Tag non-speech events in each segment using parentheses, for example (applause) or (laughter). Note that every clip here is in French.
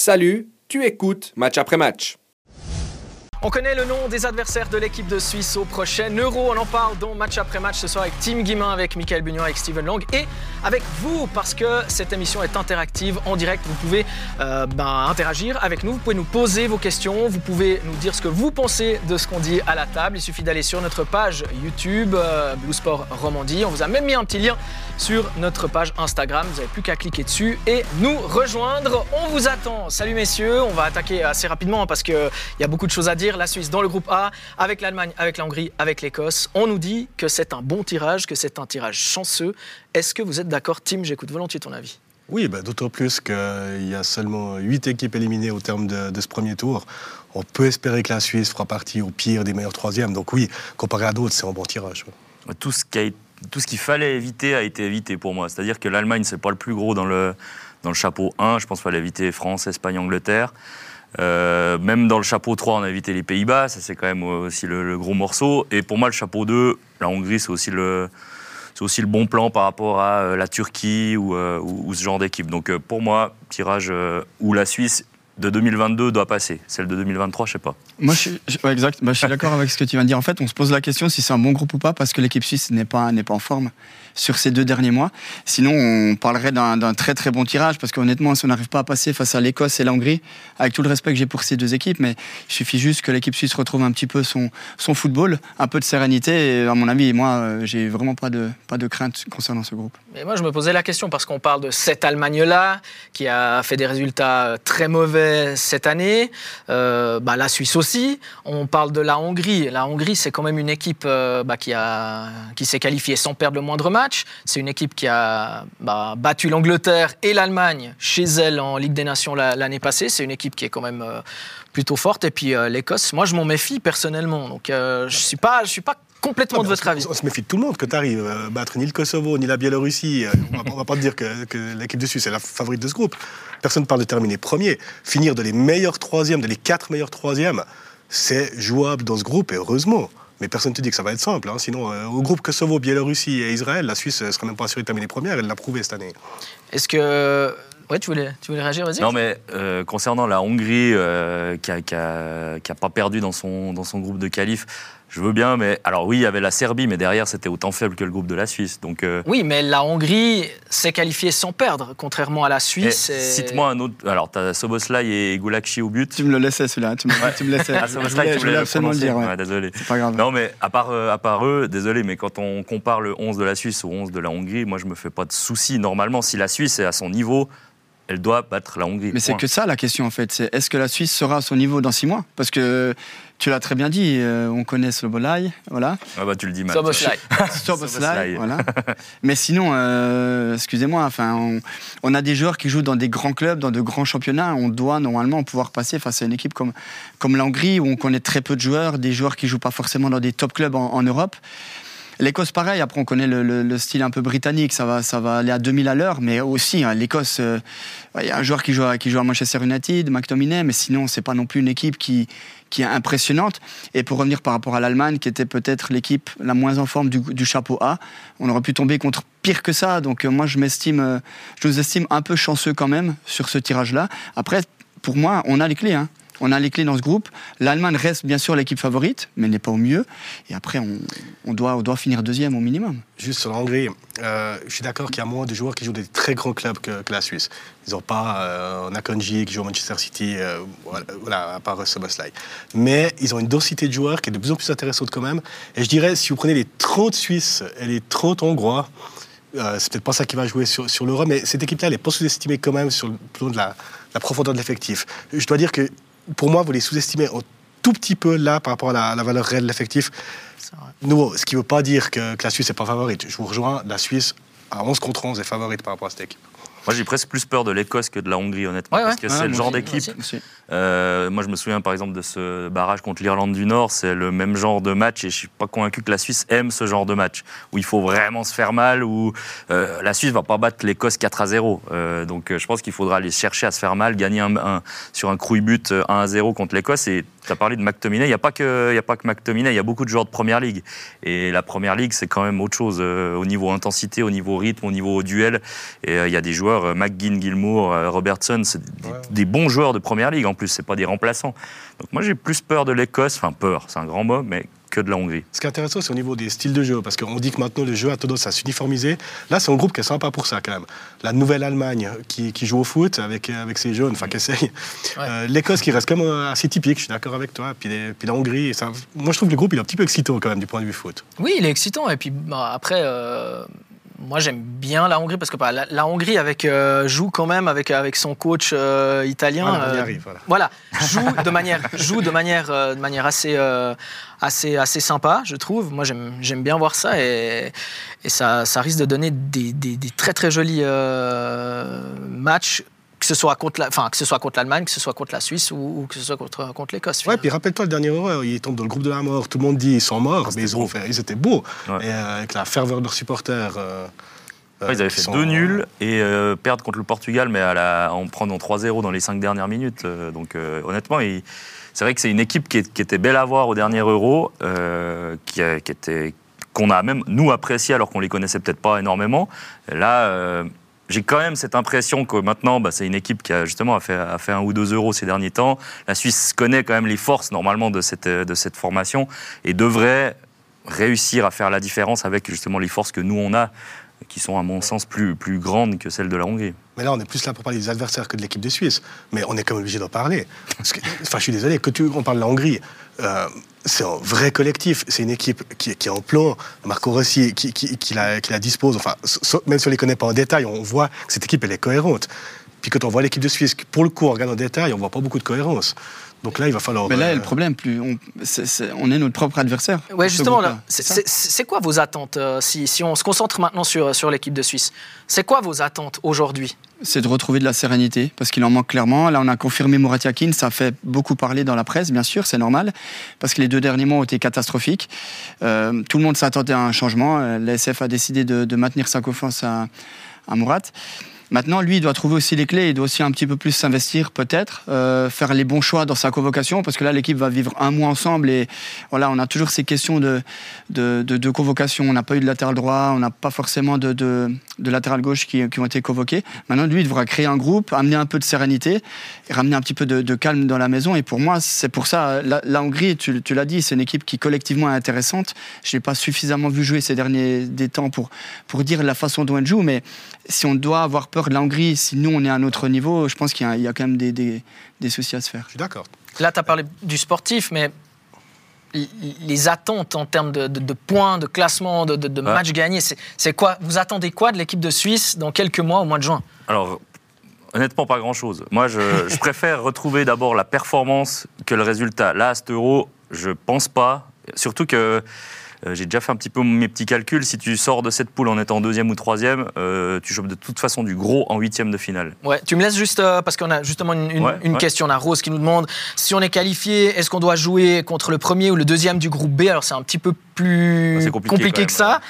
Salut, tu écoutes match après match. On connaît le nom des adversaires de l'équipe de Suisse au prochain Euro. On en parle donc match après match ce soir avec Tim Guimin, avec Michael Bugnon, avec Steven Long et avec vous parce que cette émission est interactive en direct. Vous pouvez euh, ben, interagir avec nous, vous pouvez nous poser vos questions, vous pouvez nous dire ce que vous pensez de ce qu'on dit à la table. Il suffit d'aller sur notre page YouTube euh, Blue Sport Romandie. On vous a même mis un petit lien sur notre page Instagram. Vous n'avez plus qu'à cliquer dessus et nous rejoindre. On vous attend. Salut messieurs, on va attaquer assez rapidement parce qu'il y a beaucoup de choses à dire la Suisse dans le groupe A, avec l'Allemagne, avec la Hongrie, avec l'Écosse. On nous dit que c'est un bon tirage, que c'est un tirage chanceux. Est-ce que vous êtes d'accord, Tim? J'écoute volontiers ton avis. Oui, bah, d'autant plus qu'il y a seulement 8 équipes éliminées au terme de, ce premier tour. On peut espérer que la Suisse fera partie au pire des meilleurs troisièmes. Donc oui, comparé à d'autres, c'est un bon tirage. Tout ce tout ce qu'il fallait éviter a été évité pour moi. C'est-à-dire que l'Allemagne, c'est pas le plus gros dans le, dans le chapeau 1. Je pense qu'il fallait éviter France, Espagne, Angleterre. Euh, même dans le chapeau 3, on a évité les Pays-Bas, ça c'est quand même aussi le, gros morceau. Et pour moi, le chapeau 2, la Hongrie, c'est aussi le, c'est aussi le bon plan par rapport à euh, la Turquie ou, euh, ou ce genre d'équipe. Donc pour moi, tirage où la Suisse de 2022 doit passer. Celle de 2023, je sais pas. Moi, je suis, exact. Bah, je suis d'accord avec ce que tu viens de dire. En fait, on se pose la question si c'est un bon groupe ou pas, parce que l'équipe suisse n'est pas, n'est pas en forme sur ces deux derniers mois. Sinon, on parlerait d'un très très bon tirage, parce qu'honnêtement, si on n'arrive pas à passer face à l'Écosse et la Hongrie, avec tout le respect que j'ai pour ces deux équipes, mais il suffit juste que l'équipe suisse retrouve un petit peu son, son football, un peu de sérénité. Et à mon avis, moi, euh, j'ai vraiment pas de, pas de crainte concernant ce groupe. Mais moi, je me posais la question, parce qu'on parle de cette Allemagne-là, qui a fait des résultats très mauvais cette année, euh, bah, la Suisse aussi. On parle de la Hongrie. La Hongrie, c'est quand même une équipe euh, bah, qui, qui s'est qualifiée sans perdre le moindre match. C'est une équipe qui a bah, battu l'Angleterre et l'Allemagne chez elle en Ligue des Nations l'année passée. C'est une équipe qui est quand même euh, plutôt forte. Et puis l'Écosse, moi, je m'en méfie personnellement. Donc, je ne suis pas, je suis pas complètement de votre avis. On se méfie de tout le monde que tu arrives à battre ni le Kosovo ni la Biélorussie. On ne va pas te dire que, l'équipe de Suisse est la favorite de ce groupe. Personne ne parle de terminer premier. Finir de les meilleurs troisièmes, de les quatre meilleurs troisièmes, c'est jouable dans ce groupe, et heureusement. Mais personne ne te dit que ça va être simple. Hein. Sinon, euh, au groupe Kosovo, Biélorussie et Israël, la Suisse ne serait même pas assurée de terminer première. Elle l'a prouvé cette année. Est-ce que. Ouais, tu voulais, tu voulais réagir, vas-y. Non, mais euh, concernant la Hongrie, euh, qui n'a a, pas perdu dans son, dans son groupe de qualif, je veux bien, mais alors oui, il y avait la Serbie, mais derrière c'était autant faible que le groupe de la Suisse. Donc euh, oui, mais la Hongrie s'est qualifiée sans perdre, contrairement à la Suisse. Et... Cite-moi un autre. Alors tu as Soboslai et Gulakchi au but. Tu me le laissais celui-là. Tu me, tu me laissais. Ah, Soboslai, tu voulais absolument le dire. Ouais. désolé. C'est pas grave. Non, mais à part, euh, à part eux, désolé, mais quand on compare le 11 de la Suisse au 11 de la Hongrie, moi je me fais pas de soucis. Normalement, si la Suisse est à son niveau, elle doit battre la Hongrie. Mais c'est que ça la question en fait. C'est est-ce que la Suisse sera à son niveau dans six mois? Parce que tu l'as très bien dit, euh, on connaît Slobolai, voilà. Ah bah tu le dis mal. (laughs) Soboslai. Soboslai, voilà. Mais sinon, euh, excusez-moi, enfin, on, a des joueurs qui jouent dans des grands clubs, dans de grands championnats. On doit normalement pouvoir passer face à une équipe comme, comme la Hongrie, où on connaît très peu de joueurs, des joueurs qui jouent pas forcément dans des top clubs en Europe. L'Écosse, pareil. Après, on connaît le, style un peu britannique. Ça va, ça va aller à 2000 à l'heure. Mais aussi, hein, l'Écosse, euh, il y a un joueur qui joue, à, qui joue à Manchester United, McTominay. Mais sinon, c'est pas non plus une équipe qui, qui est impressionnante. Et pour revenir par rapport à l'Allemagne, qui était peut-être l'équipe la moins en forme du, chapeau A, on aurait pu tomber contre pire que ça. Donc, euh, moi, je m'estime, euh, je nous estime un peu chanceux quand même sur ce tirage-là. Après, pour moi, on a les clés. Hein. On a les clés dans ce groupe. L'Allemagne reste bien sûr l'équipe favorite, mais n'est pas au mieux. Et après, on, doit, finir deuxième au minimum. Juste sur l'Hongrie, euh, je suis d'accord qu'il y a moins de joueurs qui jouent des très grands clubs que, la Suisse. Ils n'ont pas euh, Nakonji qui joue au Manchester City, euh, voilà, à part Soboslai. Mais ils ont une densité de joueurs qui est de plus en plus intéressante quand même. Et je dirais, si vous prenez les 30 Suisses et les 30 Hongrois, euh, c'est peut-être pas ça qui va jouer sur, sur l'Euro, mais cette équipe-là, elle est pas sous-estimée quand même sur le plan de la, la profondeur de l'effectif. Je dois dire que pour moi, vous les sous-estimez un tout petit peu là par rapport à la, valeur réelle de l'effectif. Nous, ce qui ne veut pas dire que, que la Suisse n'est pas favorite. Je vous rejoins, la Suisse à 11 contre 11 est favorite par rapport à cette équipe. Moi, j'ai presque plus peur de l'Écosse que de la Hongrie, honnêtement. parce que c'est le genre d'équipe. Euh, moi, je me souviens par exemple de ce barrage contre l'Irlande du Nord. C'est le même genre de match et je suis pas convaincu que la Suisse aime ce genre de match où il faut vraiment se faire mal. Où euh, la Suisse va pas battre l'Écosse 4 à 0. Euh, donc, je pense qu'il faudra aller chercher à se faire mal, gagner un, sur un crouille but 1 à 0 contre l'Écosse. Et tu as parlé de McTominay. Il n'y a pas que, il y a pas que McTominay. Il y a beaucoup de joueurs de première ligue. Et la première ligue, c'est quand même autre chose au niveau intensité, au niveau rythme, au niveau duel. Et il y a des joueurs joueurs, euh, McGinn, Gilmour, euh, Robertson, c'est des, des bons joueurs de première ligue en plus, c'est pas des remplaçants. Donc moi j'ai plus peur de l'Écosse, enfin peur, c'est un grand mot, mais que de la Hongrie. Ce qui est intéressant, c'est au niveau des styles de jeu, parce qu'on dit que maintenant le jeu a tendance à s'uniformiser. Là, c'est un groupe qui est sympa pour ça quand même. La nouvelle Allemagne qui, qui joue au foot avec, avec ses jeunes, enfin qui essaye. Euh, L'Écosse qui reste quand même assez typique, je suis d'accord avec toi. Puis, les- puis la Hongrie, ça- moi je trouve que le groupe il est un petit peu excitant quand même du point de vue foot. Oui, il est excitant. Et puis bah, après, euh, moi j'aime bien la Hongrie parce que bah, la, la Hongrie avec, euh, joue quand même avec, avec son coach euh, italien. Voilà, on y euh, arrive, voilà. Voilà, joue de manière, (laughs) joue de manière, de manière assez, assez, assez sympa, je trouve. Moi, j'aime j'aime bien voir ça et, et ça, ça risque de donner des, des- des très très jolis matchs, ce soit contre, la- enfin que ce soit contre l'Allemagne, que ce soit contre la Suisse ou, ou que ce soit contre, contre l'Écosse. Ouais, puis rappelle-toi le dernier Euro, ils tombent dans le groupe de la mort. Tout le monde dit ils sont morts, mais ils, ont fait, ils étaient beaux. Ouais. Et euh, avec la ferveur de leurs supporters. euh, Ouais, ils avaient fait sont- deux nuls et euh, perdre contre le Portugal, mais à la- en prenant 3-0 dans les cinq dernières minutes. Euh, donc euh, honnêtement, il- c'est vrai que c'est une équipe qui, est- qui était belle à voir au dernier Euro, euh, qui, a- qui était qu'on a même nous apprécié alors qu'on les connaissait peut-être pas énormément. Et là. euh, j'ai quand même cette impression que maintenant, bah, c'est une équipe qui a justement a fait, un ou deux euros ces derniers temps. La Suisse connaît quand même les forces normalement de cette, de cette formation et devrait réussir à faire la différence avec justement les forces que nous on a, qui sont à mon sens plus, plus grandes que celles de la Hongrie. Mais là, on est plus là pour parler des adversaires que de l'équipe de Suisse. Mais on est quand même obligé d'en parler. Enfin, je suis désolé, que tu, on parle de la Hongrie, euh, c'est un vrai collectif. C'est une équipe qui, est en plan. Marco Rossi, qui, la, dispose. Enfin, même si on ne les connaît pas en détail, on voit que cette équipe, elle est cohérente. Puis quand on voit l'équipe de Suisse, pour le coup, on regarde en détail, on voit pas beaucoup de cohérence. Donc là, il va falloir. Mais là, euh, le problème, plus on, c'est- c'est- on est notre propre adversaire. Ce justement, c'est- ça. c'est c'est quoi vos attentes euh, si, si on se concentre maintenant sur, sur l'équipe de Suisse? C'est quoi vos attentes aujourd'hui? C'est de retrouver de la sérénité, parce qu'il en manque clairement. Là, on a confirmé Mouratiakin, ça fait beaucoup parler dans la presse, bien sûr, c'est normal, parce que les deux derniers mois ont été catastrophiques. Euh, tout le monde s'attendait à un changement. L'ASF a décidé de, de maintenir sa confiance à, à Mourat. Maintenant, lui, il doit trouver aussi les clés, il doit aussi un petit peu plus s'investir, peut-être, euh, faire les bons choix dans sa convocation, parce que là, l'équipe va vivre un mois ensemble et voilà, on a toujours ces questions de, de, convocation. On n'a pas eu de latéral droit, on n'a pas forcément de, de, latéral gauche qui, qui ont été convoqués. Maintenant, lui, il devra créer un groupe, amener un peu de sérénité et ramener un petit peu de, calme dans la maison. Et pour moi, c'est pour ça, la, Hongrie, tu, l'as dit, c'est une équipe qui collectivement est intéressante. Je l'ai pas suffisamment vu jouer ces derniers des temps pour, pour dire la façon dont elle joue, mais si on doit avoir peur de la Hongrie, si nous on est à un autre niveau, je pense qu'il y a- il y, a quand même des, des, des soucis à se faire. Je suis d'accord. Là, tu as parlé du sportif, mais les attentes en termes de, de- de points, de classement, de, de- de Ouais. matchs gagnés, c'est- c'est quoi Vous attendez quoi de l'équipe de Suisse dans quelques mois au mois de juin? Alors, honnêtement, pas grand-chose. Moi, je, je (laughs) préfère retrouver d'abord la performance que le résultat. Là, à cet euro, je pense pas. Surtout que euh, j'ai déjà fait un petit peu mes petits calculs. Si tu sors de cette poule en étant deuxième ou troisième, euh, tu chopes de toute façon du gros en huitième de finale. Ouais, tu me laisses juste, euh, parce qu'on a justement une, une- Ouais, une ouais. question. On a Rose qui nous demande si on est qualifié, est-ce qu'on doit jouer contre le premier ou le deuxième du groupe B? Alors c'est un petit peu plus compliqué, que ça.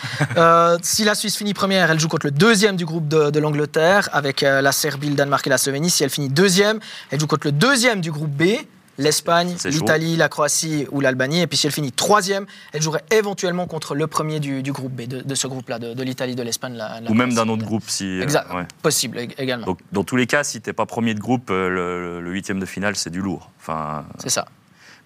Si la Suisse finit première, elle joue contre le deuxième du groupe de, de l'Angleterre, avec la Serbie, le Danemark et la Slovénie. Si elle finit deuxième, elle joue contre le deuxième du groupe B. L'Espagne, l'Italie, la Croatie ou l'Albanie. Et puis si elle finit troisième, elle jouerait éventuellement contre le premier du, du groupe B, de, de ce groupe-là, de, l'Italie, de l'Espagne. la- la Ou même d'un autre groupe. Si, euh, Exact. ouais. Possible ég- également. Donc, dans tous les cas, si t'es pas premier de groupe, euh, le, le huitième de finale, c'est du lourd. Enfin, C'est ça.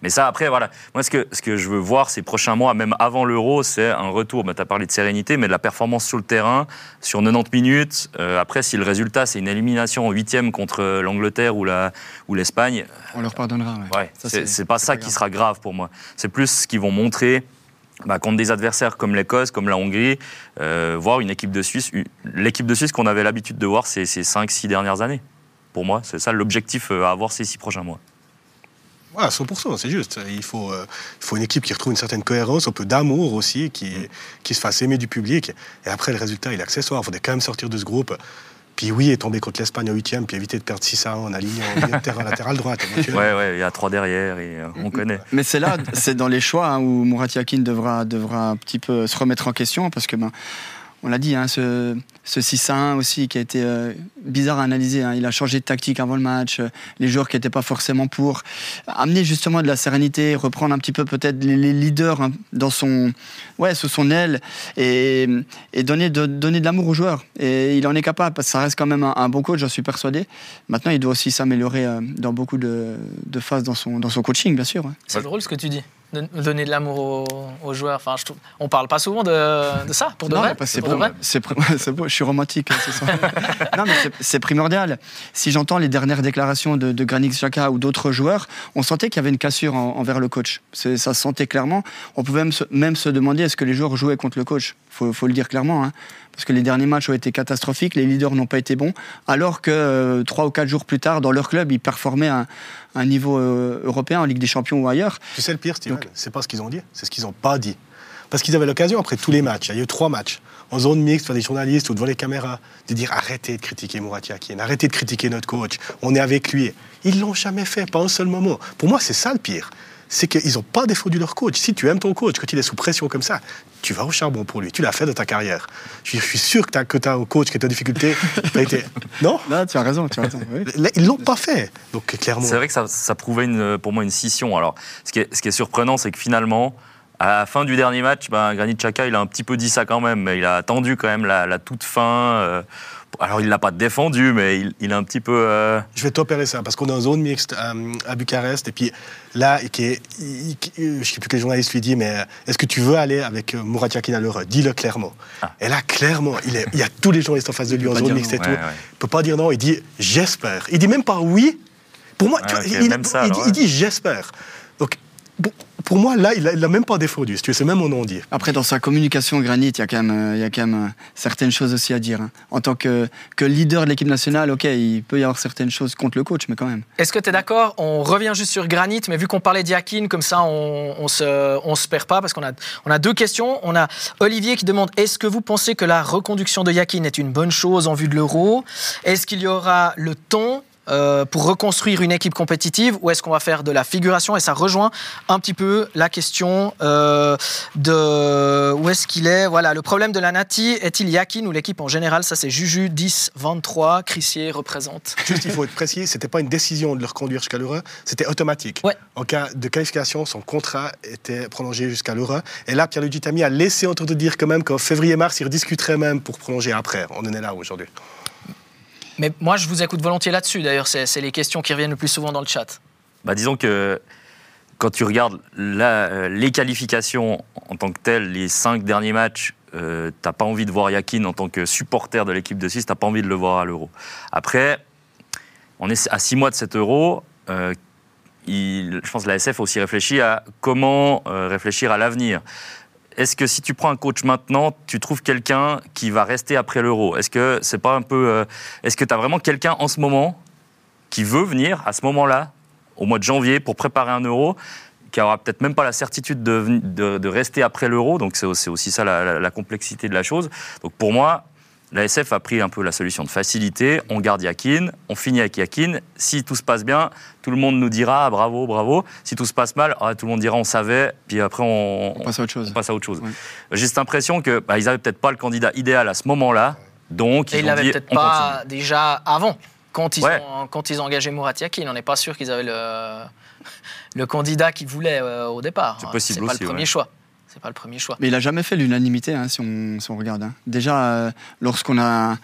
Mais ça, après, voilà. Moi, ce que, ce que je veux voir ces prochains mois, même avant l'Euro, c'est un retour. Bah, tu as parlé de sérénité, mais de la performance sur le terrain, sur 90 minutes. Euh, après, si le résultat, c'est une élimination en huitième contre euh, l'Angleterre ou la- ou l'Espagne, On leur pardonnera. ouais. ouais, c'est c'est pas ça qui grave. sera grave pour moi. C'est plus ce qu'ils vont montrer. bah, contre des adversaires comme l'Écosse, comme la Hongrie, euh, voir une équipe de Suisse. L'équipe de Suisse qu'on avait l'habitude de voir ces, ces 5-6 dernières années. Pour moi, c'est ça l'objectif euh, à avoir ces 6 prochains mois. Voilà, 100%, c'est juste. Il faut, euh, il faut une équipe qui retrouve une certaine cohérence, un peu d'amour aussi, qui, qui se fasse aimer du public. Et après, le résultat, il est accessoire. Il faudrait quand même sortir de ce groupe. Puis oui, et tomber contre l'Espagne en huitième, puis éviter de perdre 6 à 1 en alignant en terrain (laughs) latéral droite. ouais, il y a 3 derrière et euh, on connaît. (laughs) Mais c'est là, c'est dans les choix hein, où Murat Yakin devra, devra un petit peu se remettre en question parce que ben, on l'a dit, hein, ce, ce 6 à 1 aussi qui a été euh, bizarre à analyser. Hein. Il a changé de tactique avant le match, euh, les joueurs qui n'étaient pas forcément pour. Amener justement de la sérénité, reprendre un petit peu peut-être les, leaders hein, dans son, ouais, sous son aile et, donner, de, donner de l'amour aux joueurs. Et il en est capable parce que ça reste quand même un, bon coach, j'en suis persuadé. Maintenant, il doit aussi s'améliorer euh, dans beaucoup de, de, phases dans son, dans son coaching, bien sûr. C'est drôle ce que tu dis donner de l'amour aux, joueurs. Enfin, je trouve, on parle pas souvent de, de ça, pour de vrai. (laughs) C'est beau, je suis romantique. Hein, (laughs) non, mais c'est primordial. Si j'entends les dernières déclarations de, de Granit Xhaka ou d'autres joueurs, on sentait qu'il y avait une cassure envers le coach. Ça se sentait clairement. On pouvait même se, même se demander est-ce que les joueurs jouaient contre le coach? Il faut, le dire clairement. Hein parce que les derniers matchs ont été catastrophiques, les leaders n'ont pas été bons, alors que euh, trois ou quatre jours plus tard, dans leur club, ils performaient à un niveau euh, européen, en Ligue des Champions ou ailleurs. Tu sais le pire, Steven C'est pas ce qu'ils ont dit, c'est ce qu'ils n'ont pas dit. Parce qu'ils avaient l'occasion, après tous les matchs, il y a eu trois matchs, en zone mixte, devant des journalistes ou devant les caméras, de dire arrêtez de critiquer Murat Yakin, arrêtez de critiquer notre coach, on est avec lui. Ils l'ont jamais fait, pas un seul moment. Pour moi, c'est ça le pire c'est qu'ils n'ont pas défendu leur coach. Si tu aimes ton coach, quand il est sous pression comme ça, tu vas au charbon pour lui. Tu l'as fait de ta carrière. Je suis sûr que tu as, as, un coach qui est en difficulté. été... (laughs) Non? Non, tu as raison. Tu as raison Ils ne l'ont pas fait. Donc, clairement. C'est vrai que ça, ça prouvait une, pour moi une scission. Alors, ce qui est, ce qui est surprenant, c'est que finalement, à la fin du dernier match, ben, Granit Xhaka, il a un petit peu dit ça quand même, mais il a attendu quand même la, toute fin. Euh, alors, il ne l'a pas défendu, mais il, a un petit peu. Euh, je vais t'opérer ça, parce qu'on est en zone mixte euh, à Bucarest. Et puis là, qui est, je ne sais plus quel journaliste lui dit, mais est-ce que tu veux aller avec euh, Murat Yakin à Dis-le clairement. Ah. Et là, clairement, il, est, il, y a tous les journalistes en face de lui en zone mixte et tout. Il ne peut pas dire non, il dit j'espère. Il dit même pas oui. Pour moi, il, il, dit j'espère. Donc, pour moi, là, il n'a même pas défendu. C'est même mon nom dit. Après, dans sa communication Granit, il y a quand même, euh, il y a quand même euh, certaines choses aussi à dire. Hein. En tant que, que leader de l'équipe nationale, ok, il peut y avoir certaines choses contre le coach, mais quand même. Est-ce que tu es d'accord? On revient juste sur Granit, mais vu qu'on parlait d'Yakin, comme ça, on, on, se, on se perd pas, parce qu'on a, on a deux questions. On a Olivier qui demande est-ce que vous pensez que la reconduction de Yakin est une bonne chose en vue de l'euro? Est-ce qu'il y aura le ton euh, pour reconstruire une équipe compétitive ou est-ce qu'on va faire de la figuration? Et ça rejoint un petit peu la question euh, de où est-ce qu'il est? Voilà, le problème de la Nati est-il Yakin ou l'équipe en général? Ça, c'est Juju 10, 23. Crissier représente. Juste, il faut être précis c'était pas une décision de le reconduire jusqu'à l'Euro, c'était automatique. En cas de qualification, son contrat était prolongé jusqu'à l'Euro. Et là, Pierre-Luigi Tami a laissé entendre dire quand même qu'en février-mars, il rediscuterait même pour prolonger après. On en est là aujourd'hui. Mais moi, je vous écoute volontiers là-dessus, d'ailleurs. C'est les questions qui reviennent le plus souvent dans le chat. Bah, disons que quand tu regardes euh, les qualifications en tant que telles, les cinq derniers matchs, euh, tu n'as pas envie de voir Yakin en tant que supporter de l'équipe de Suisse, tu n'as pas envie de le voir à l'Euro. Après, on est à six mois de cet Euro. Euh, je pense que la SF aussi réfléchi à comment réfléchir à l'avenir est-ce que si tu prends un coach maintenant, tu trouves quelqu'un qui va rester après l'euro? Est-ce que c'est pas un peu. Euh, est-ce que tu as vraiment quelqu'un en ce moment qui veut venir à ce moment-là, au mois de janvier, pour préparer un euro qui aura peut-être même pas la certitude de, de, rester après l'euro, donc c'est aussi ça la, la, complexité de la chose. Donc pour moi, la SF a pris un peu la solution de facilité. On garde Yakin, on finit avec Yakin. Si tout se passe bien, tout le monde nous dira bravo, bravo. Si tout se passe mal, ah, tout le monde dira on savait. Puis après, on, passe à autre chose. passe à autre chose. J'ai cette impression que bah, ils peut-être pas le candidat idéal à ce moment-là. Donc, Et ils, l'avaient peut-être pas déjà avant. Quand ils, ont, quand ils ont engagé Murat Yakin, on n'est pas sûr qu'ils avaient le, le candidat qu'ils voulaient euh, au départ. C'est possible pas le premier choix c'est pas le premier choix. Mais il a jamais fait l'unanimité, hein, si, on, regarde. Hein. Déjà, euh, lorsqu'on a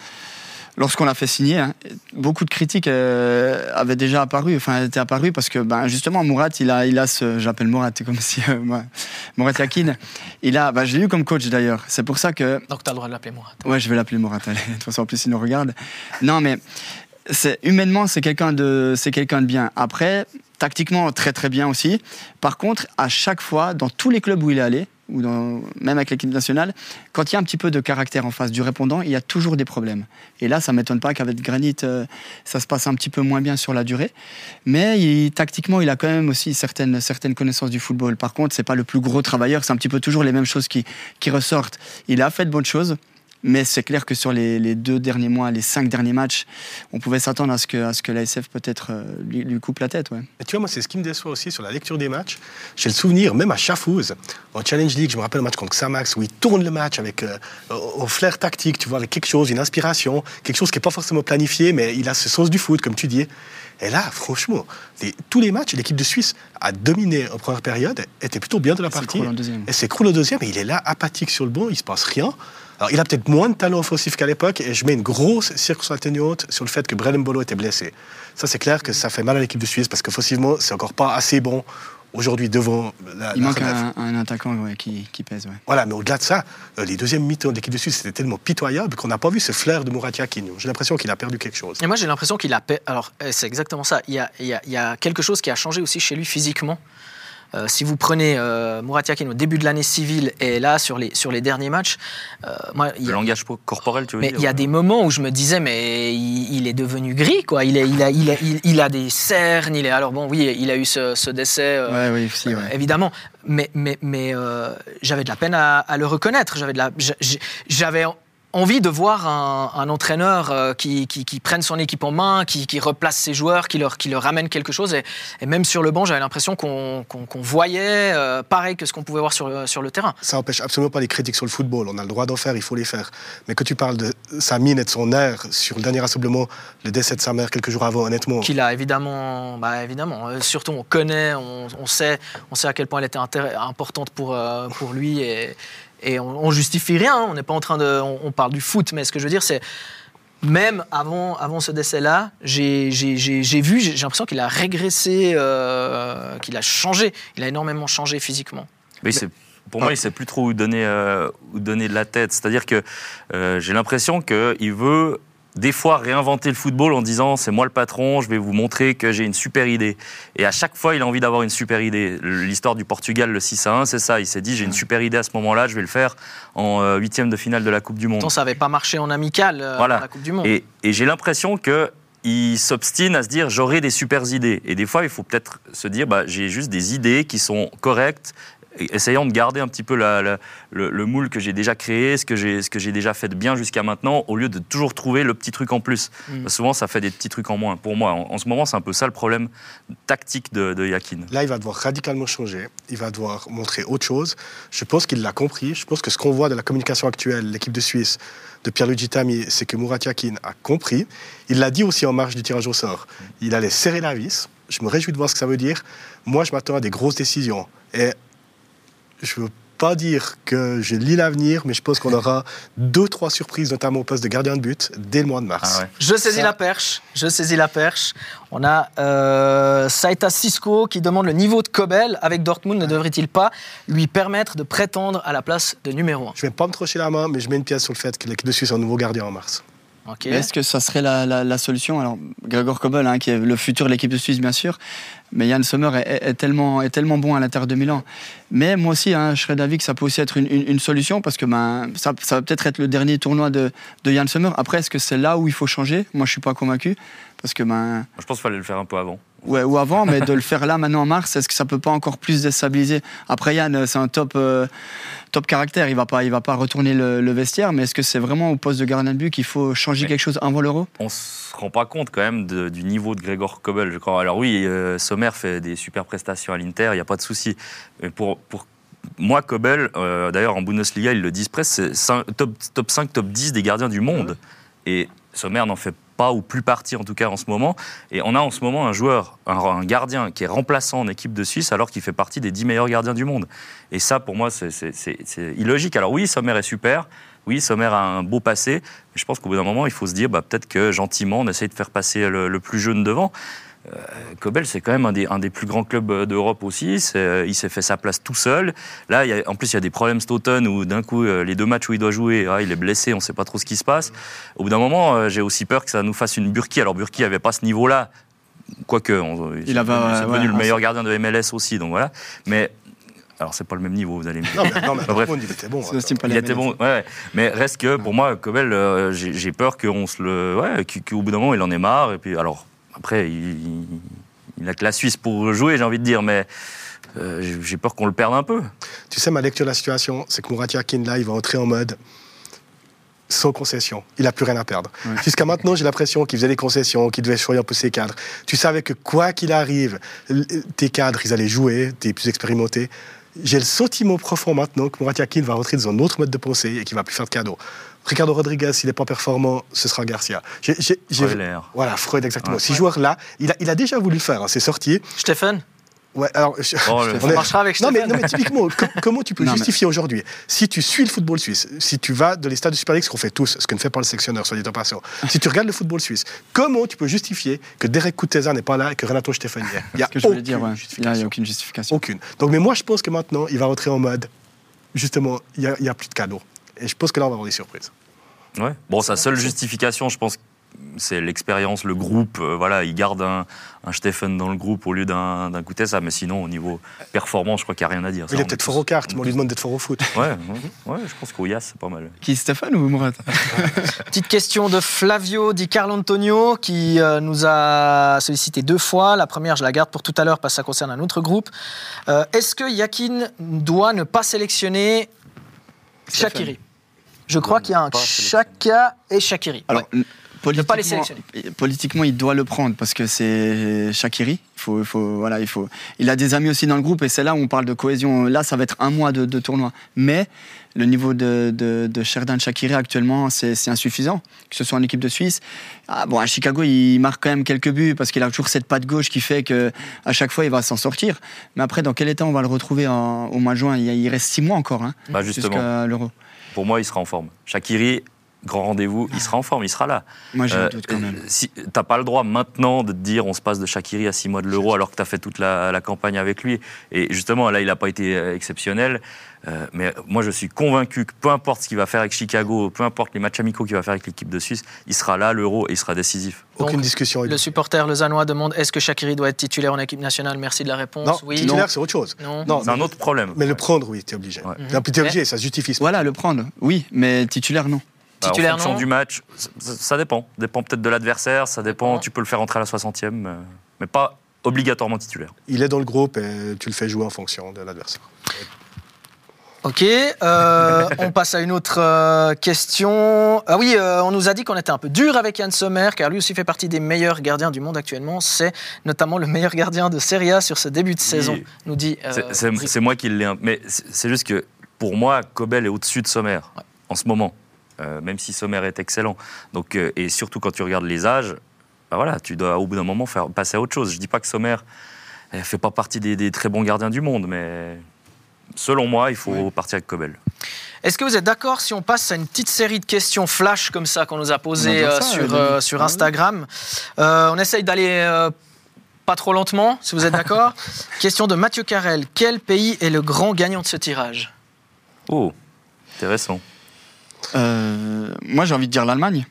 lorsqu'on l'a fait signer, hein, beaucoup de critiques euh, avaient déjà apparu, enfin étaient apparues parce que ben, justement Mourat, il a, il a ce, j'appelle Mourat, comme (laughs) si euh, Mourat Yakin, il a, ben, je l'ai eu comme coach d'ailleurs. C'est pour ça que. Donc tu as le droit de l'appeler Mourat. Ouais, je vais l'appeler Mourat. de toute façon, en plus il nous regarde. Non, mais c'est humainement, c'est quelqu'un de, c'est quelqu'un de bien. Après, tactiquement, très très bien aussi. Par contre, à chaque fois, dans tous les clubs où il est allé, ou même avec l'équipe nationale, quand il y a un petit peu de caractère en face du répondant, il y a toujours des problèmes. Et là, ça ne m'étonne pas qu'avec Granit, euh, ça se passe un petit peu moins bien sur la durée. Mais tactiquement, il a quand même aussi certaines, connaissances du football. Par contre, c'est pas le plus gros travailleur, c'est un petit peu toujours les mêmes choses qui ressortent. Il a fait de bonnes choses. Mais c'est clair que sur les, deux derniers mois, les cinq derniers matchs, on pouvait s'attendre à ce que, à ce que l'ASF peut-être euh, lui, coupe la tête. Ouais. tu vois, moi, c'est ce qui me déçoit aussi sur la lecture des matchs. J'ai le souvenir, même à Chafouz, en Challenge League, je me rappelle le match contre Xamax, où il tourne le match avec euh, au flair tactique, tu vois, avec quelque chose, une inspiration, quelque chose qui n'est pas forcément planifié, mais il a ce sens du foot, comme tu dis. Et là, franchement, tous les matchs, l'équipe de Suisse a dominé en première période, était plutôt bien de la partie. Et s'écroule au deuxième, et il est là, apathique sur le banc, il se passe rien. Alors, il a peut-être moins de talent offensif qu'à l'époque, et je mets une grosse circonstance atténuante sur le fait que Brennan Bolo était blessé. Ça, c'est clair que ça fait mal à l'équipe de Suisse, parce qu'offensivement, c'est encore pas assez bon aujourd'hui devant la Il manque un, attaquant qui, pèse. Voilà, mais au-delà de ça, euh, les deuxièmes mi-temps de l'équipe de Suisse, c'était tellement pitoyable qu'on n'a pas vu ce flair de Murat Yakin. J'ai l'impression qu'il a perdu quelque chose. Et moi, j'ai l'impression qu'il a. Alors, eh, c'est exactement ça. Il y, a, il y a quelque chose qui a changé aussi chez lui physiquement. Euh, si vous prenez euh, Murat Yakin au début de l'année civile et là sur les, sur les derniers matchs, euh, moi, le langage corporel, tu veux mais Il y a des moments où je me disais mais il, est devenu gris quoi. Il, est, il, a, il, a, il, a des cernes. Il est alors bon oui il a eu ce, décès oui, évidemment mais mais mais j'avais de la peine à, à le reconnaître. J'avais de la j'avais envie de voir un, entraîneur euh, qui, prenne son équipe en main, qui, replace ses joueurs, qui leur, qui leur ramène quelque chose. Et, même sur le banc, j'avais l'impression qu'on voyait euh, pareil que ce qu'on pouvait voir sur le, sur le terrain. Ça n'empêche absolument pas les critiques sur le football. On a le droit d'en faire, il faut les faire. Mais que tu parles de sa mine et de son air sur le dernier rassemblement, le décès de sa mère quelques jours avant, honnêtement. Qu'il a évidemment, bah évidemment. Euh, surtout, on connaît, on, sait, on sait à quel point elle était importante pour, pour lui. Et, et on, justifie rien, hein. on n'est pas en train de. On, parle du foot, mais ce que je veux dire, c'est. Même avant, avant ce décès-là, j'ai vu, j'ai l'impression qu'il a régressé, euh, qu'il a changé. Il a énormément changé physiquement. Mais pour moi, il ne sait plus trop où donner, où donner de la tête. C'est-à-dire que euh, j'ai l'impression qu'il veut des fois réinventer le football en disant c'est moi le patron, je vais vous montrer que j'ai une super idée. Et à chaque fois, il a envie d'avoir une super idée. L'histoire du Portugal, le 6 à 1, c'est ça. Il s'est dit j'ai une super idée à ce moment-là, je vais le faire en euh, huitième de finale de la Coupe du Monde. Pourtant, ça n'avait pas marché en amical euh, voilà. la Coupe du Monde. Et, et j'ai l'impression que il s'obstine à se dire j'aurai des super idées. Et des fois, il faut peut-être se dire bah, j'ai juste des idées qui sont correctes essayant de garder un petit peu le, moule que j'ai déjà créé, ce que j'ai déjà fait de bien jusqu'à maintenant, au lieu de toujours trouver le petit truc en plus. Mm. souvent, ça fait des petits trucs en moins. Pour moi, en, ce moment, c'est un peu ça le problème tactique de, Yakin. Là, il va devoir radicalement changer. Il va devoir montrer autre chose. Je pense qu'il l'a compris. Je pense que ce qu'on voit de la communication actuelle, l'équipe de Suisse, de Pierre-Luigi Tami, c'est que Murat Yakin a compris. Il l'a dit aussi en marge du tirage au sort. Il allait serrer la vis. Je me réjouis de voir ce que ça veut dire. Moi, je m'attends à des grosses décisions. Et je ne veux pas dire que je lis l'avenir, mais je pense qu'on aura (laughs) deux, trois surprises, notamment au poste de gardien de but, dès le mois de mars. Ah je saisis la perche. Je saisis la perche. On a euh, Saïta Cisco qui demande le niveau de Kobel avec Dortmund. Ne devrait-il pas lui permettre de prétendre à la place de numéro 1 Je ne vais pas me trocher la main, mais je mets une pièce sur le fait que l'équipe de Suisse est un nouveau gardien en mars. Est-ce que ça serait la, solution? Alors, Gregor Kobel, hein, qui est le futur de l'équipe de Suisse, bien sûr, mais Yann Sommer est, tellement, est tellement bon à l'intérieur de Milan. Mais moi aussi, hein, je serais d'avis que ça peut aussi être une, solution, parce que ben, ça, va peut-être être le dernier tournoi de, de Yann Sommer. Après, est-ce que c'est là où il faut changer? Moi, je ne suis pas convaincu. Parce que ben... Je pense qu'il fallait le faire un peu avant. Ouais, ou avant, mais de le faire là, maintenant en mars, est-ce que ça peut pas encore plus déstabiliser? Après, Yann, c'est un top, euh, top caractère, il va pas, il va pas retourner le, vestiaire, mais est-ce que c'est vraiment au poste de gardien de but qu'il faut changer quelque chose avant l'Euro? On se rend pas compte quand même du niveau de Grégor Kobel, je crois. Alors oui, euh, Sommer fait des super prestations à l'Inter, il n'y a pas de souci. Mais pour, pour moi, Kobel, euh, d'ailleurs en Bundesliga, ils le disent presque, c'est top, top 5, top 10 des gardiens du monde. Et Sommer n'en fait pas ou plus partie en tout cas en ce moment. Et on a en ce moment un joueur, un, gardien qui est remplaçant en équipe de Suisse alors qu'il fait partie des 10 meilleurs gardiens du monde. Et ça, pour moi, c'est illogique. Alors oui, Sommer est super. Oui, Sommer a un beau passé. Mais je pense qu'au bout d'un moment, il faut se dire bah, peut-être que gentiment, on essaye de faire passer le plus jeune devant. Cobel, euh, c'est quand même un des, un des, plus grands clubs euh, d'Europe aussi. Euh, il s'est fait sa place tout seul. Là, il y a, en plus, il y a des problèmes cet automne où d'un coup, les deux matchs où il doit jouer, ah, il est blessé, on ne sait pas trop ce qui se passe. Au bout d'un moment, j'ai aussi peur que ça nous fasse une Burki. Alors, Burki n'avait pas ce niveau-là. Quoique, il est devenu le meilleur gardien de MLS aussi, donc voilà. Mais alors, c'est pas le même niveau, vous allez me dire. Non, mais, non, mais (laughs) bref. il était bon. Il était bon, ouais. Mais reste que, pour moi, Cobel, j'ai peur qu'on se le. Ouais, qu'au bout d'un moment, il en ait marre. Et puis, alors, après, il, n'a que la Suisse pour jouer, j'ai envie de dire, mais euh, j'ai peur qu'on le perde un peu. Tu sais, ma lecture de la situation, c'est que Murat Yakin, là, il va entrer en mode sans concession. Il n'a plus rien à perdre. Jusqu'à maintenant, j'ai l'impression qu'il faisait des concessions, qu'il devait choisir un peu ses cadres. Tu savais que quoi qu'il arrive, tes cadres, ils allaient jouer, tes plus expérimentés. J'ai le sentiment profond maintenant que Murat Yakin va rentrer dans un autre mode de pensée et qu'il va plus faire de cadeaux. Ricardo Rodriguez, s'il n'est pas performant, ce sera Garcia. J'ai, voilà, Freud, exactement. Ces joueurs-là, il a, il a, déjà voulu le faire, hein, c'est sorti. Stéphane Ouais, alors, oh, on, marchera avec non mais, non, mais typiquement, (laughs) comment tu peux justifier aujourd'hui? Si tu suis le football suisse, si tu vas dans les stades de Super League, ce qu'on fait tous, ce que ne fait pas le sectionneur, soit dit en passant, si tu regardes le football suisse, comment tu peux justifier que Derek Kuteza n'est pas là et que Renato Stefani est (laughs) Il n'y ouais. a aucune justification. Aucune. Donc, mais moi, je pense que maintenant, il va rentrer en mode, justement, il n'y a, a, plus de cadeaux. Et je pense que là, on va avoir des surprises. Ouais. Bon, sa seule justification, je pense, c'est l'expérience, le groupe. Euh, voilà, il garde un, un Stephen dans le groupe au lieu d'un ça Mais sinon, au niveau performance, je crois qu'il n'y a rien à dire. il est peut-être fort aux cartes, mais on lui demande d'être fort au foot. Ouais, ouais, je pense qu'Oyas, c'est pas mal. Qui, Stéphane ou Mourad (laughs) Petite question de Flavio Di Carlo Antonio qui euh, nous a sollicité deux fois. La première, je la garde pour tout à l'heure parce que ça concerne un autre groupe. Euh, est-ce que Yakin doit ne pas sélectionner Shakiri? Je crois qu'il y a un Chaka et Shakiri. Alors, Politiquement, pas les sélectionner. Politiquement, il doit le prendre parce que c'est Shakiri. Il faut, il faut, voilà, il faut. Il a des amis aussi dans le groupe et c'est là où on parle de cohésion. Là, ça va être un mois de, tournoi. Mais le niveau de, de, de Sherdan Shakiri actuellement, c'est insuffisant. Que ce soit en équipe de Suisse. Ah, bon, à Chicago, il marque quand même quelques buts parce qu'il a toujours cette patte gauche qui fait que à chaque fois, il va s'en sortir. Mais après, dans quel état on va le retrouver au mois de juin? Il, reste six mois encore hein, bah jusqu'à l'Euro. Pour moi, il sera en forme. Shakiri grand rendez-vous, il sera en forme, il sera là. Moi, j'ai euh, doute quand même. Si, t'as pas le droit maintenant de te dire on se passe de Shakiri à 6 mois de l'euro alors que tu as fait toute la, campagne avec lui. Et justement, là, il n'a pas été euh, exceptionnel. Euh, mais moi, je suis convaincu que peu importe ce qu'il va faire avec Chicago, peu importe les matchs amicaux qu'il va faire avec l'équipe de Suisse, il sera là, l'euro, et il sera décisif. Aucune discussion. Le supporter lausannois demande est-ce que Shakiri doit être titulaire en équipe nationale? Merci de la réponse. Non, oui. titulaire, c'est autre chose. Non, c'est un autre problème. Mais le prendre, oui, tu es obligé. Ouais. es obligé, ça justifie. Voilà, le prendre, oui, mais titulaire, non. Bah, en fonction du match, ça, dépend. Ça dépend peut-être de l'adversaire, ça dépend. Tu peux le faire entrer à la 60e, euh, mais pas obligatoirement titulaire. Il est dans le groupe et tu le fais jouer en fonction de l'adversaire. Ok, euh, on passe à une autre euh, question. Ah oui, on nous a dit qu'on était un peu dur avec Yann Sommer, car lui aussi fait partie des meilleurs gardiens du monde actuellement. C'est notamment le meilleur gardien de Serie A sur ce début de saison, nous dit. c'est moi qui l'ai. Mais c'est juste que pour moi, Kobel est au-dessus de Sommer en ce moment. Euh, même si Sommer est excellent. Donc, euh, et surtout quand tu regardes les âges, bah voilà, tu dois au bout d'un moment faire passer à autre chose. Je ne dis pas que Sommer ne fait pas partie des, très bons gardiens du monde, mais selon moi, il faut partir avec Kobel. Est-ce que vous êtes d'accord si on passe à une petite série de questions flash comme ça qu'on nous a posées euh, sur, sur Instagram On essaye d'aller pas trop lentement, si vous êtes d'accord. (laughs) Question de Mathieu Carrel. Quel pays est le grand gagnant de ce tirage? Oh, intéressant. Euh, moi, j'ai envie de dire l'Allemagne.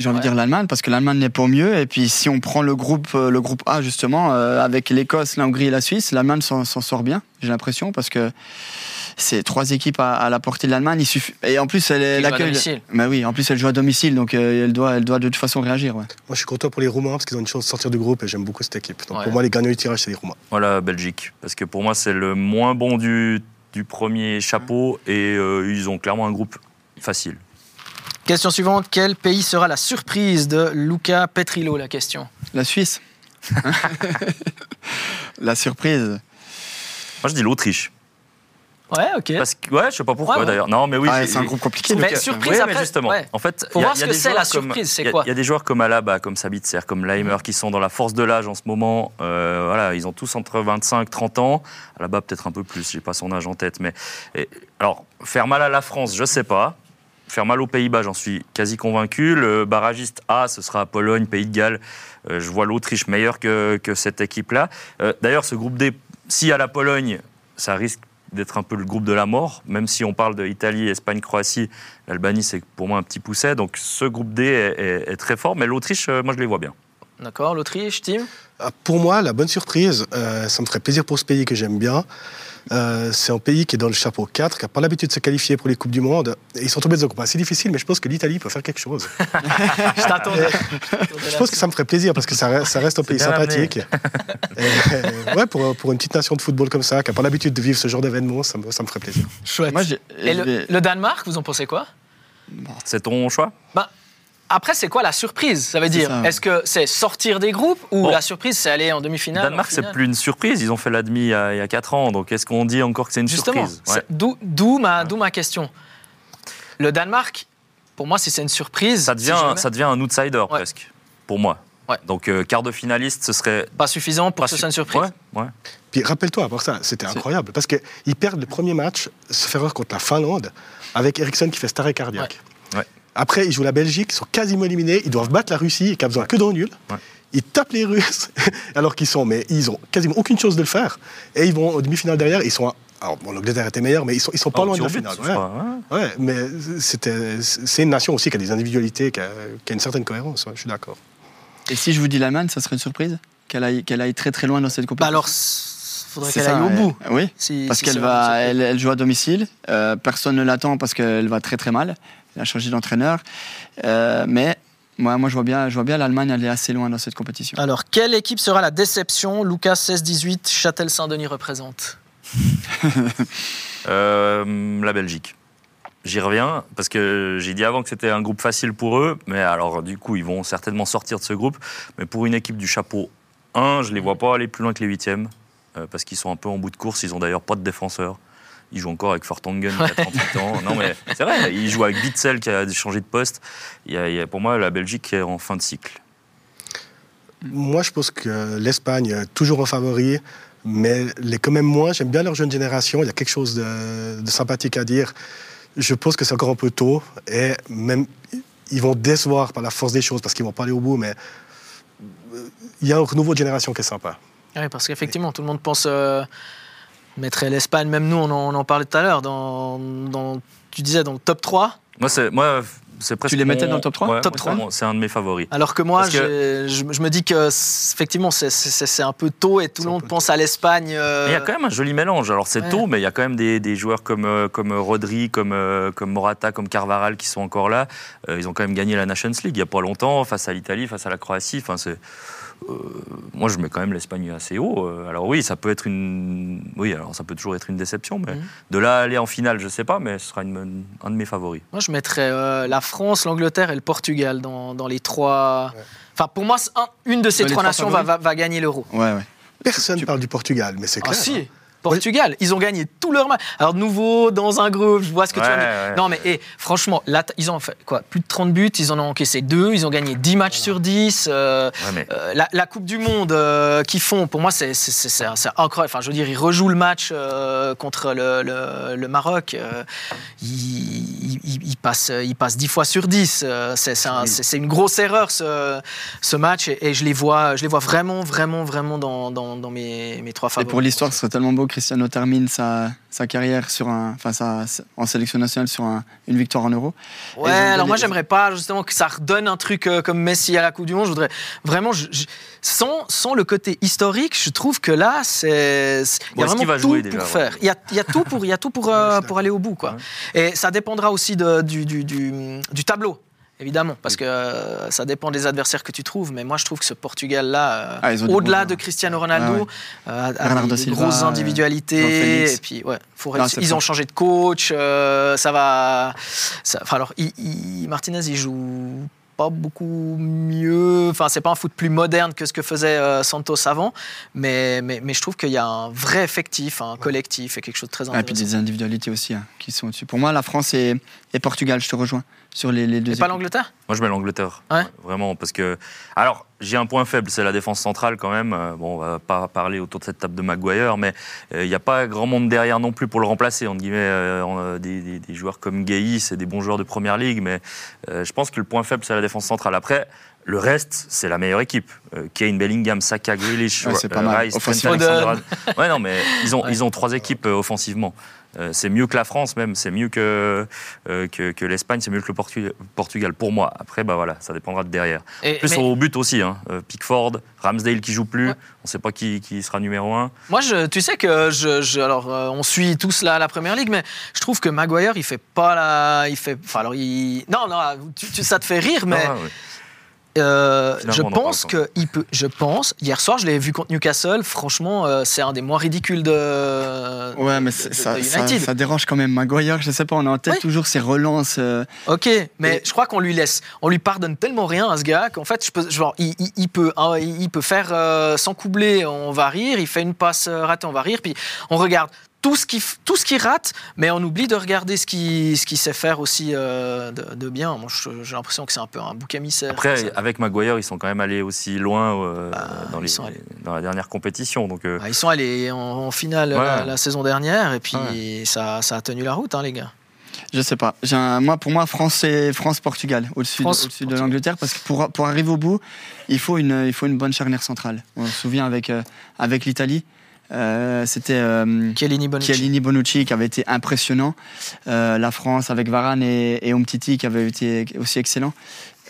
J'ai envie de dire l'Allemagne parce que l'Allemagne n'est pas mieux. Et puis, si on prend le groupe, euh, le groupe A, justement, euh, avec l'Écosse, la Hongrie et la Suisse, l'Allemagne s'en sort bien, j'ai l'impression, parce que c'est trois équipes à, la portée de l'Allemagne. Et en plus, elle l'accueil. Mais oui, en plus, elle joue à domicile, donc elle, doit, elle doit de toute façon réagir. Moi, je suis content pour les Roumains parce qu'ils ont une chance de sortir du groupe et j'aime beaucoup cette équipe. Donc, pour moi, les gagnants du tirage, c'est les Roumains. Voilà, Belgique. Parce que pour moi, c'est le moins bon du, du premier chapeau et ils ont clairement un groupe facile. Question suivante, quel pays sera la surprise de Luca Petrillo? La question. La Suisse. (laughs) la surprise. Moi, je dis l'Autriche. Ouais, ok. Parce que, ouais, je sais pas pourquoi d'ailleurs. Non, mais oui. Ah, c'est un groupe compliqué. Mais surprise après. justement. En fait, faut voir ce que c'est la surprise. C'est quoi Il y a des joueurs comme Alaba, comme Sabitzer, comme Leimer qui sont dans la force de l'âge en ce moment. Euh, voilà, ils ont tous entre 25 30 ans. Alaba peut-être un peu plus. J'ai pas son âge en tête, mais alors faire mal à la France, je sais pas faire mal aux Pays-Bas, j'en suis quasi convaincu. Le barragiste A, ce sera Pologne, Pays de Galles. Euh, je vois l'Autriche meilleure que, que cette équipe-là. Euh, d'ailleurs, ce groupe D, si à la Pologne, ça risque d'être un peu le groupe de la mort, même si on parle d'Italie, Espagne, Croatie, l'Albanie c'est pour moi un petit pousset, donc ce groupe D est, très fort, mais l'Autriche, euh, moi je les vois bien. D'accord, l'Autriche, Tim? Pour moi, la bonne surprise, ça me ferait plaisir pour ce pays que j'aime bien, euh, c'est un pays qui est dans le chapeau 4, qui n'a pas l'habitude de se qualifier pour les Coupes du Monde. Et ils sont tombés dans un groupe assez difficile, mais je pense que l'Italie peut faire quelque chose. (laughs) je t'attendais. je pense que ça me ferait plaisir parce que ça reste, ça reste un pays sympathique. Et, ouais, pour, pour, une petite nation de football comme ça, qui n'a pas l'habitude de vivre ce genre d'événement, ça me, ça me ferait plaisir. Chouette. et le, le Danemark, vous en pensez quoi? C'est ton choix? Bah, après, c'est quoi la surprise? Ça veut dire, est-ce que c'est sortir des groupes ou la surprise, c'est aller en demi-finale Danemark, c'est plus une surprise. Ils ont fait la demi il y a, 4 ans. Donc, est-ce qu'on dit encore que c'est une surprise? D'où ma, ma question. Le Danemark, pour moi, si c'est une surprise. Ça devient, ça devient un outsider presque, pour moi. Donc, euh, quart de finaliste, ce serait. Pas suffisant pour que ce soit une surprise. Ouais. Puis rappelle-toi, pour ça, c'était incroyable. Parce qu'ils perdent le premier match, se faire contre la Finlande, avec Ericsson qui fait staré cardiaque. Après, ils jouent la Belgique, ils sont quasiment éliminés, ils doivent battre la Russie, qui a besoin que d'un nul. Ils tapent les Russes, (laughs) alors qu'ils sont, mais ils ont quasiment aucune chance de le faire. Et ils vont au demi-finale derrière, ils sont alors, bon, l'Angleterre était meilleure, mais ils sont, ils sont pas ah, loin de la finale. Ouais. mais c'est une nation aussi qui a des individualités, qui a, une certaine cohérence. je suis d'accord. Et si je vous dis l'Allemagne, ça serait une surprise Qu'elle aille, très très loin dans cette compétition? Bah Alors, faudrait qu'elle aille au bout. Oui, parce qu'elle va, elle, joue à domicile. Euh, personne ne l'attend parce qu'elle va très très mal. Elle a changé d'entraîneur. Euh, mais moi, moi, je vois bien, je vois bien l'Allemagne aller assez loin dans cette compétition. Alors, quelle équipe sera la déception Lucas 16-18, Châtel-Saint-Denis représente (laughs) euh, La Belgique. J'y reviens parce que j'ai dit avant que c'était un groupe facile pour eux, mais alors du coup ils vont certainement sortir de ce groupe. Mais pour une équipe du chapeau 1, je les vois pas aller plus loin que les huitièmes euh, parce qu'ils sont un peu en bout de course. Ils ont d'ailleurs pas de défenseur. Ils jouent encore avec Fortongen qui a 38 ans. Non mais c'est vrai, ils jouent avec Bitzel qui a changé de poste. Il y, a, pour moi la Belgique est en fin de cycle. Moi je pense que l'Espagne toujours en favori mais les quand même moins. J'aime bien leur jeune génération. Il y a quelque chose de, de sympathique à dire je pense que c'est encore un peu tôt et même ils vont décevoir par la force des choses parce qu'ils vont pas aller au bout, mais euh, il y a une nouvelle génération qui est sympa. Oui, parce qu'effectivement, tout le monde pense euh, mettre l'Espagne, même nous, on en, parlait tout à l'heure, dans, dans, tu disais dans le top 3. Moi, moi tu les mettais dans le top 3 Top 3. C'est un de mes favoris. Alors que moi, je, je, me dis que effectivement, c'est un peu tôt et tout le monde pense à l'Espagne. Euh. Il y a quand même un joli mélange. Alors c'est tôt, mais il y a quand même des, des joueurs comme, euh, comme Rodri, comme, euh, comme Morata, comme Carvaral qui sont encore là. Ils ont quand même gagné la Nations League il n'y a pas longtemps face à l'Italie, face à la Croatie. Enfin, c'est euh, moi, je mets quand même l'Espagne assez haut. Euh, alors oui, ça peut être une, oui, alors ça peut toujours être une déception, mais mhm. de là aller en finale, je sais pas, mais ce sera une, un de mes favoris. Moi, je mettrais euh, la France, l'Angleterre et le Portugal dans, dans les trois. Enfin, pour moi, une de ces trois, nations va, va, gagner l'Euro. Ouais, ouais. Personne ne parle du Portugal, mais c'est ah, clair. Ah, si. Hein. Portugal. Ils ont gagné tout leur match. Alors, de nouveau, dans un groupe, je vois ce que tu veux Non, mais et, franchement, là, ils ont fait quoi Plus de 30 buts, ils en ont encaissé deux, ils ont gagné 10 matchs sur 10. Euh, euh, la, Coupe du Monde euh, qu'ils font, pour moi, c'est incroyable. Enfin, je veux dire, ils rejouent le match contre le, Maroc. Ils, ils, passent, ils passent 10 fois sur 10. c'est une grosse erreur, ce, ce match. Et, je, les vois, je les vois vraiment, vraiment, vraiment dans, dans, dans mes, mes trois favoris. Et pour l'histoire, ce serait tellement beau Cristiano termine sa, sa carrière sur un, enfin, sa, en sélection nationale sur une victoire en euro. Ouais, alors moi j'aimerais pas justement que ça redonne un truc euh, comme Messi à la Coupe du Monde. Je voudrais vraiment, sans, sans, le côté historique, je trouve que là c'est il y a vraiment tout pour faire. Il y, a, il y, a, tout pour il y a tout pour, euh, pour aller au bout quoi. Et ça dépendra aussi de, du, du, du, du tableau évidemment, parce que euh, ça dépend des adversaires que tu trouves. Mais moi, je trouve que ce Portugal-là, euh, ah, au-delà de Cristiano Ronaldo, euh, a des grosses individualités. Et puis, ouais, ils ont changé de coach. ça va. alors, Martinez, il joue pas beaucoup mieux. Enfin, c'est pas un foot plus moderne que ce que faisait euh, Santos avant, mais, mais, mais, je trouve qu'il y a un vrai effectif, un collectif et quelque chose de très intéressant. et puis des individualités aussi hein, qui sont au-dessus. Pour moi, la France et, et, Portugal, je te rejoins sur les, les deux. Et pas l'Angleterre? Moi, je mets l'Angleterre. Vraiment, parce que. Alors, j'ai un point faible, c'est la défense centrale quand même. Euh, bon, on va pas parler autour de cette table de Maguire, mais euh, il n'y a pas grand monde derrière non plus pour le remplacer. Entre guillemets, des, des, joueurs comme Gay, c'est des bons joueurs de première ligue, mais je pense que le point faible, c'est la défense centrale. Après, le reste, c'est la meilleure équipe. Euh, Kane, Bellingham, Saka, Grealish, ouais, pas mal. Rice, Ouais, non, mais ils ont, ils ont trois équipes euh, offensivement. Euh, c'est mieux que la France même, c'est mieux que, que, que l'Espagne, c'est mieux que le Portugal, pour moi. Après, bah voilà, ça dépendra de derrière. Et, plus au but aussi, hein. Pickford, Ramsdale qui joue plus, on ne sait pas qui, qui, sera numéro un. Moi, je, tu sais que je, alors on suit tous la, la Première Ligue, mais je trouve que Maguire, il fait pas la, il fait, enfin alors il, non non, tu, ça te fait rire, mais. Ah, Euh, je pense que il peut. Je pense. Hier soir, je l'ai vu contre Newcastle. Franchement, euh, c'est un des moins ridicules de. Ouais, mais de- c'est- de- ça, de ça, dérange quand même. Maguire, je sais pas, on a en tête toujours ses relances. euh, Ok, mais Et- je crois qu'on lui laisse, on lui pardonne tellement rien à ce gars qu'en fait, je peux, genre, il, il- il peut, hein, il il peut faire euh, sans coubler, on va rire. Il fait une passe ratée, on va rire. Puis on regarde tout ce qui, tout ce qui rate, mais on oublie de regarder ce qu'il ce qu'il sait faire aussi euh, de, de bien. Moi, j'ai l'impression que c'est un peu un bouc émissaire. Après, Ça- avec Maguire, ils sont quand même allés aussi loin euh, Bah, dans, ils les, sont allés. dans la dernière compétition. Donc, euh, Ah, ils sont allés en, en finale Ouais. la, la saison dernière et puis Ouais. ça, ça a tenu la route, hein, les gars. Je sais pas. Un- moi, pour moi, France et France-Portugal au-dessus de, France, au-dessus de Portugal. l'Angleterre, parce que pour, pour arriver au bout, il faut une, il faut une bonne charnière centrale. On se souvient avec, euh, avec l'Italie, euh, c'était euh, Chiellini Bonucci. Chiellini Bonucci qui avait été impressionnant. Euh, la France avec Varane et, et Umtiti qui avait été aussi excellent.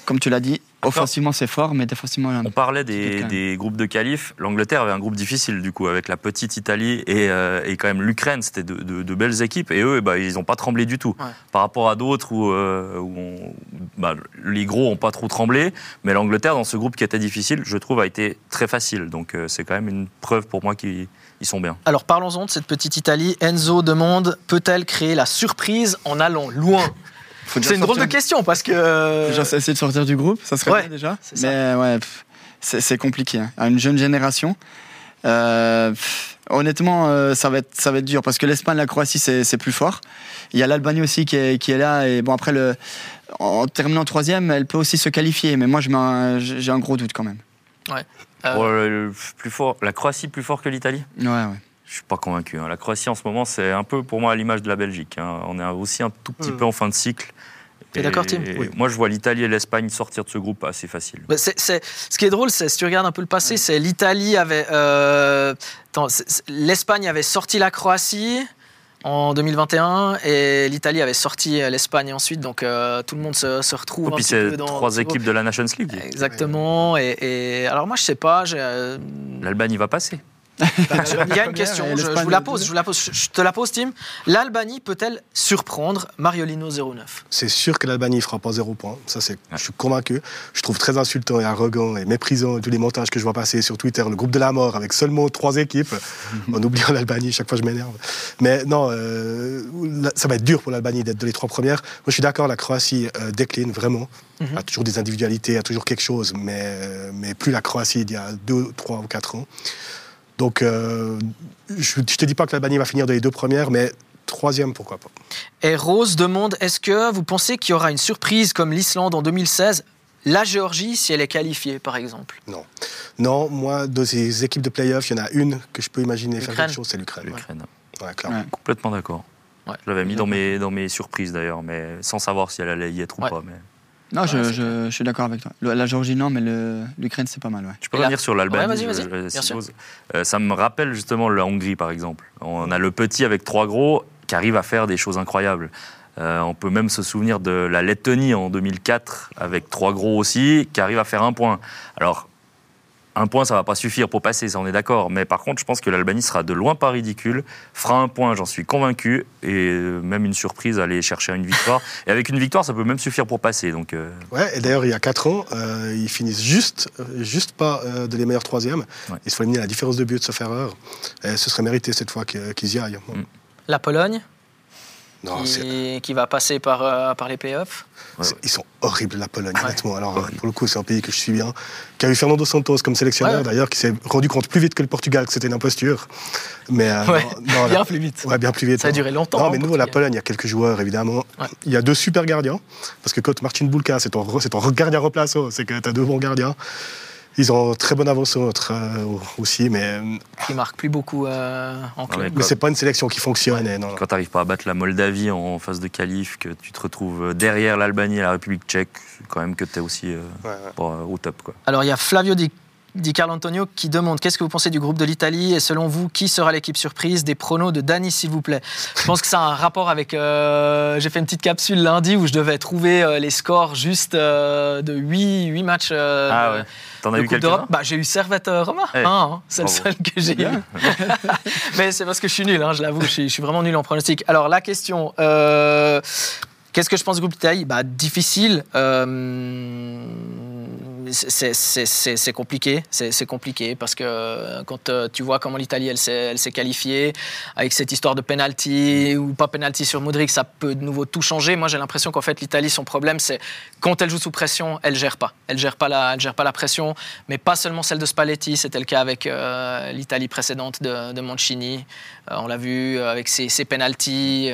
Comme tu l'as dit, offensivement c'est fort, mais défensivement. on parlait des, groupes de qualif. L'Angleterre avait un groupe difficile, du coup, avec la petite Italie et, euh, et quand même l'Ukraine. C'était de, de- de belles équipes. Et eux, eh ben, ils n'ont pas tremblé du tout. Ouais. Par rapport à d'autres où, euh, où on- bah, les gros n'ont pas trop tremblé. Mais l'Angleterre, dans ce groupe qui était difficile, je trouve, a été très facile. Donc, euh, c'est quand même une preuve pour moi qu'ils ils sont bien. Alors parlons-en de cette petite Italie. Enzo demande peut-elle créer la surprise en allant loin (laughs) C'est une drôle de question parce que. euh, Déjà essayer de sortir du groupe, ça serait Ouais, bien déjà. ça. Mais ouais, pff, c'est compliqué. hein. À une jeune génération, euh, pff, honnêtement, euh, ça, va être, ça va être dur parce que l'Espagne, la Croatie, c'est plus fort. Il y a l'Albanie aussi qui est, qui est là. Et bon, après, le, en terminant troisième, elle peut aussi se qualifier. Mais moi, mets un- j'ai un gros doute quand même. Euh, le- plus fort, la Croatie plus fort que l'Italie? Ouais, ouais. Je suis pas convaincu. hein. La Croatie en ce moment, c'est un peu pour moi à l'image de la Belgique. hein. On est aussi un tout petit Mm. peu en fin de cycle. T'es d'accord, Tim? Oui. Moi, je vois l'Italie et l'Espagne sortir de ce groupe assez facile. bah, ce qui est drôle, c'est si tu regardes un peu le passé, c'est l'Italie avait. euh, L'Espagne avait sorti la Croatie en 2021 et l'Italie avait sorti l'Espagne ensuite. Donc euh, tout le monde se, se retrouve Et un puis petit peu c'est dans. trois équipes de la Nations League. Exactement. Et, et- alors moi, je sais pas. euh, L'Albanie va passer. Bah, je- Il y a une question, je, vous la pose, je, vous la pose, je- je te la pose, Tim. L'Albanie peut-elle surprendre Mariolino 09 C'est sûr que l'Albanie ne fera pas zéro point. Ça, c'est, Ouais. je suis convaincu. Je trouve très insultant et arrogant et méprisant tous les montages que je vois passer sur Twitter, le groupe de la mort avec seulement trois équipes, (laughs) en oubliant l'Albanie. Chaque fois, je m'énerve. Mais non, euh, ça va être dur pour l'Albanie d'être dans les trois premières. Moi, je suis d'accord, la Croatie euh, décline vraiment. Mhm. A toujours des individualités, a toujours quelque chose, mais, euh, mais plus la Croatie d'il y a deux, trois ou quatre ans. Donc, euh, je ne te dis pas que l'Albanie va finir dans les deux premières, mais troisième, pourquoi pas. Et Rose demande est-ce que vous pensez qu'il y aura une surprise comme l'Islande en 2016 la Géorgie, si elle est qualifiée, par exemple. Non. Non, moi, de ces équipes de playoffs, il y en a une que je peux imaginer faire quelque chose, c'est l'Ukraine. L'Ukraine. Ouais, clairement. Ouais. Complètement d'accord. Ouais. Je l'avais mis dans mes, dans mes surprises d'ailleurs, mais sans savoir si elle allait y être ou Ouais. pas. Mais... Non, je, Ouais, c'est je- je suis d'accord avec toi. Le- la Géorgie, non, mais l'Ukraine, c'est pas mal. Ouais. Je peux revenir sur l'Albanie. Ouais, j'ose. Euh, ça me rappelle justement la Hongrie, par exemple. On a le petit avec trois gros qui arrive à faire des choses incroyables. Euh, on peut même se souvenir de la Lettonie en 2004 avec trois gros aussi qui arrive à faire un point. Alors, un point, ça va pas suffire pour passer, ça on est d'accord. Mais par contre, je pense que l'Albanie sera de loin pas ridicule, fera un point, j'en suis convaincu, et euh, même une surprise, aller chercher une victoire. (laughs) Et avec une victoire, ça peut même suffire pour passer. Donc, euh, Ouais, et d'ailleurs, il y a 4 ans, euh, ils finissent juste, juste pas euh, de les meilleurs troisièmes. Ouais. Ils se font éliminer à la différence de but de sauf erreur. Et ce serait mérité cette fois qu'ils y aillent. Mm. La Pologne, Non, qui, qui va passer par, euh, par les playoffs. Ouais, ils sont horribles, la Pologne, Ouais. honnêtement. Alors, Horrible. pour le coup, c'est un pays que je suis bien. Qui a eu Fernando Santos comme sélectionneur, Ouais. d'ailleurs, qui s'est rendu compte plus vite que le Portugal que c'était une imposture. Mais, euh, Ouais, non, non, (laughs) Bien la- plus vite. Ouais, bien plus vite. Ça a non. duré longtemps. Non, hein, mais nous, la. Pologne, il y a quelques joueurs, évidemment. Ouais. Il y a deux super gardiens. Parce que quand Martin Bulka, c'est ton, c'est ton gardien remplaçant, c'est que tu as deux bons gardiens. Ils ont très bonne avance sur notre, euh, aussi, mais, euh, Qui marque plus beaucoup euh, en club. mais mais c'est pas une sélection qui fonctionne. et non. Quand tu n'arrives pas à battre la Moldavie en phase de qualif, que tu te retrouves derrière l'Albanie et la République tchèque, c'est quand même que tu es aussi euh, Ouais, ouais. pas, euh, au top. Quoi. Alors il y a Flavio Di, Di Carlo Antonio qui demande qu'est-ce que vous pensez du groupe de l'Italie et selon vous qui sera l'équipe surprise des pronos de Dani s'il vous plaît? Je pense que ça a un rapport avec euh, j'ai fait une petite capsule lundi où je devais trouver euh, les scores juste euh, de 8, 8 matchs Ah ouais. T'en as eu d'Europe. Bah, j'ai eu Servette Roma, Eh, un, hein, c'est le seul que j'ai eu. (laughs) Mais c'est parce que je suis nul, hein, je l'avoue, je suis, je suis vraiment nul en pronostic. Alors la question, qu'est-ce que je pense du groupe d'Italie? Bah, Difficile. Euh, c'est compliqué, c'est compliqué parce que euh, quand euh, tu vois comment l'Italie elle s'est qualifiée avec cette histoire de penalty ou pas penalty sur Modric, ça peut de nouveau tout changer. Moi j'ai l'impression qu'en fait l'Italie son problème c'est quand elle joue sous pression, elle gère pas, elle gère pas la, elle gère pas la pression, mais pas seulement celle de Spalletti, c'était le cas avec euh, l'Italie précédente de, de Mancini. on l'a vu avec ses, ses penalties,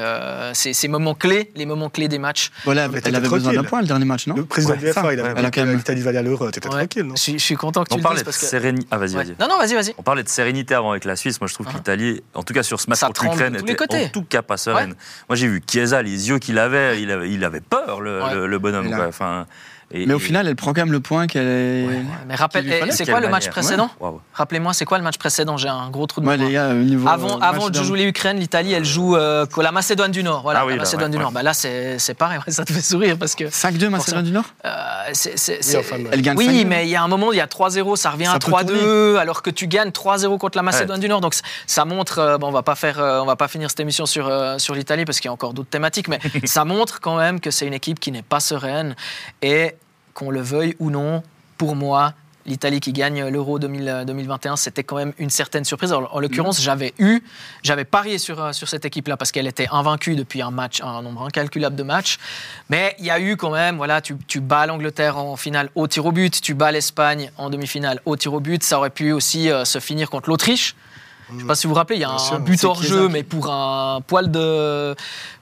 ces, moments clés, les moments clés des matchs. Voilà, elle avait besoin d'un point le dernier match, non Le président du FA, il avait l'Italie va aller à l'Euro, t'étais tranquille, non je, suis content que tu on le parlait dises parce que... sérénité. Ah, vas-y, vas-y. Non, non, vas-y, vas-y. On parlait de sérénité avant avec la Suisse. Moi, je trouve que Ah. l'Italie, en tout cas sur ce match Ça contre l'Ukraine, était en tout cas pas sereine. Moi, j'ai vu Chiesa, les yeux qu'il avait, il avait, il avait peur, le, Ouais. le- le bonhomme. Quoi. Enfin, et- Mais au et- final, elle prend quand même le point qu'elle est. Ouais, Mais rappelle, eh, c'est quoi le match précédent. Rappelez-moi, c'est quoi le match précédent J'ai un gros trou de Ouais, mémoire. les gars, au niveau. Avant, euh, avant de jouer l'Ukraine, l'Italie, elle joue euh, la Macédoine du Nord. Voilà, Ah oui, la là, Macédoine ouais, du ouais. Nord. Bah, là, c'est c'est pareil, (laughs) ça te fait sourire parce que. 5-2 Macédoine du Nord? Euh, Oui, c'est- enfin, Elle gagne oui, 5-2. mais il y a un moment, il y a 3-0, ça revient Ça à peut 3-2, alors que tu gagnes 3-0 contre la Macédoine du Nord. Donc c- ça montre, euh, bon, on va pas faire, euh, on va pas finir cette émission sur sur l'Italie parce qu'il y a encore d'autres thématiques, mais (laughs) ça montre quand même que c'est une équipe qui n'est pas sereine et qu'on le veuille ou non, pour moi. L'Italie qui gagne l'Euro 2000, euh, 2021, c'était quand même une certaine surprise. En l'occurrence, j'avais eu, j'avais parié sur, euh, sur cette équipe-là parce qu'elle était invaincue depuis un match, un nombre incalculable de matchs. Mais il y a eu quand même, voilà, tu, tu bats l'Angleterre en finale au tir au but, tu bats l'Espagne en demi-finale au tir au but. Ça aurait pu aussi euh, se finir contre l'Autriche. Je ne sais pas si vous vous rappelez, il y a Bien un sûr, but hors jeu, mais pour un poil de.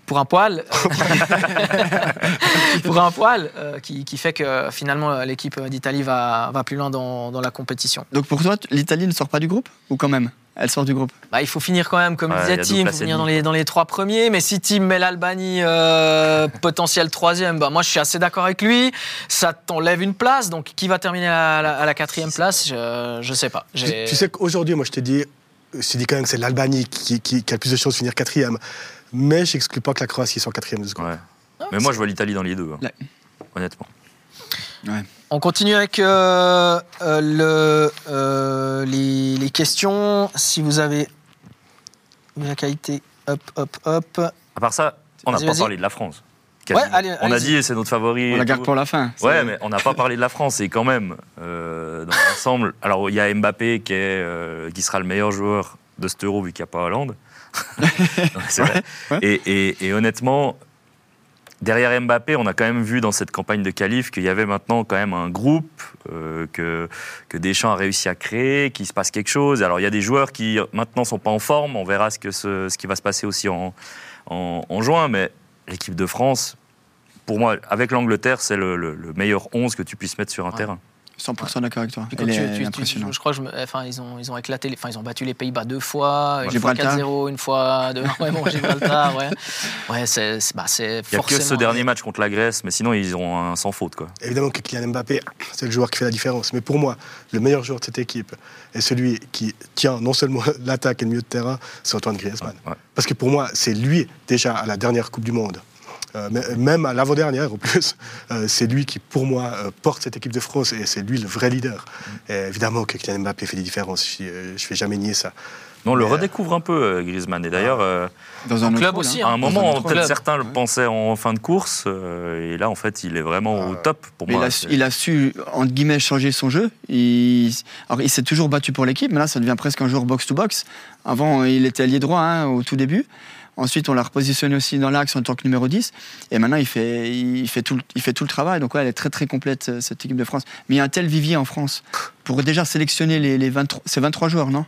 Pour un poil. (laughs) (laughs) pour un poil, euh, qui, qui fait que finalement euh, l'équipe d'Italie va, va plus loin dans, dans la compétition. Donc pour toi, l'Italie ne sort pas du groupe Ou quand même Elle sort du groupe? Bah, il faut finir quand même, comme Ouais, disait Tim, il faut finir dans les, dans les trois premiers. Mais si Tim met l'Albanie euh, (laughs) potentiel troisième, bah, moi je suis assez d'accord avec lui. Ça t'enlève une place. Donc qui va terminer à la, à la quatrième place? Je ne sais pas. Tu, tu sais qu'aujourd'hui, moi, je t'ai dit, je t'ai dit quand même que c'est l'Albanie qui, qui- qui a le plus de chances de finir quatrième. Mais je n'exclus pas que la Croatie soit quatrième de ce groupe. Ouais. Ah, Mais moi, je vois l'Italie dans les deux, hein, Ouais. honnêtement. On continue avec euh, euh, le, euh, les, les questions. Si vous avez la qualité, hop, hop, hop. À part ça, on n'a pas parlé de la France. Ouais, quasiment. allez, on a dit c'est notre favori. On la garde pour la fin. Ouais, mais on n'a pas parlé de la France. Et quand même, euh, dans l'ensemble, alors il y a Mbappé qui, est, euh, qui sera le meilleur joueur de cet euro vu qu'il n'y a pas Hollande. (laughs) Non, vrai. ouais. Et, et- et honnêtement, derrière Mbappé, on a quand même vu dans cette campagne de qualif qu'il y avait maintenant quand même un groupe euh, que, que Deschamps a réussi à créer, qu'il se passe quelque chose. Alors il y a des joueurs qui maintenant sont pas en forme. On verra ce, que ce, ce qui va se passer aussi en, en, en juin. Mais l'équipe de France, pour moi, avec l'Angleterre, c'est le, le- le meilleur 11 que tu puisses mettre sur un Ouais. terrain. 100% d'accord avec toi. Elle tu- est tu- tu- impressionnante. je crois que je me- enfin, ils, ont, ils ont éclaté, enfin, ils ont battu les Pays-Bas deux fois, une fois Gibraltar. 4-0, une fois 2 (laughs) Ouais, bon, Gibraltar, ouais. Ouais, c'est c'est- bah, c'est Il n'y a que ce dernier match contre la Grèce, mais sinon ils ont un sans faute. Quoi. Évidemment que Kylian Mbappé, c'est le joueur qui fait la différence. Mais pour moi, le meilleur joueur de cette équipe est celui qui tient non seulement (laughs) l'attaque et le milieu de terrain, c'est Antoine Griezmann. Ouais. Parce que pour moi, c'est lui, déjà à la dernière Coupe du Monde, même à l'avant-dernière en plus, (laughs) euh, c'est lui qui, pour moi, euh, porte cette équipe de France et c'est lui le vrai leader. Et évidemment que Kylian Mbappé fait des différences, je ne vais jamais nier ça. Mais on le redécouvre un peu, euh, Griezmann. Et d'ailleurs, euh, Dans un club rôle, aussi, hein. à un moment, peut-être certains le Ouais. pensaient en fin de course, euh, et là, en fait, il est vraiment au Ah. top pour Mais il, moi. a, C'est- su- il a su, entre guillemets, changer son jeu. Il, alors, il s'est toujours battu pour l'équipe, mais là, ça devient presque un joueur box-to-box. Avant, il était allié droit hein, au tout début. Ensuite, on l'a repositionné aussi dans l'axe en tant que numéro 10. Et maintenant, il fait, tout, le- travail. Donc, ouais, elle est très, très complète, euh, cette équipe de France. Mais il y a un tel vivier en France. Pour déjà sélectionner les, les 23, c'est 23 joueurs, non?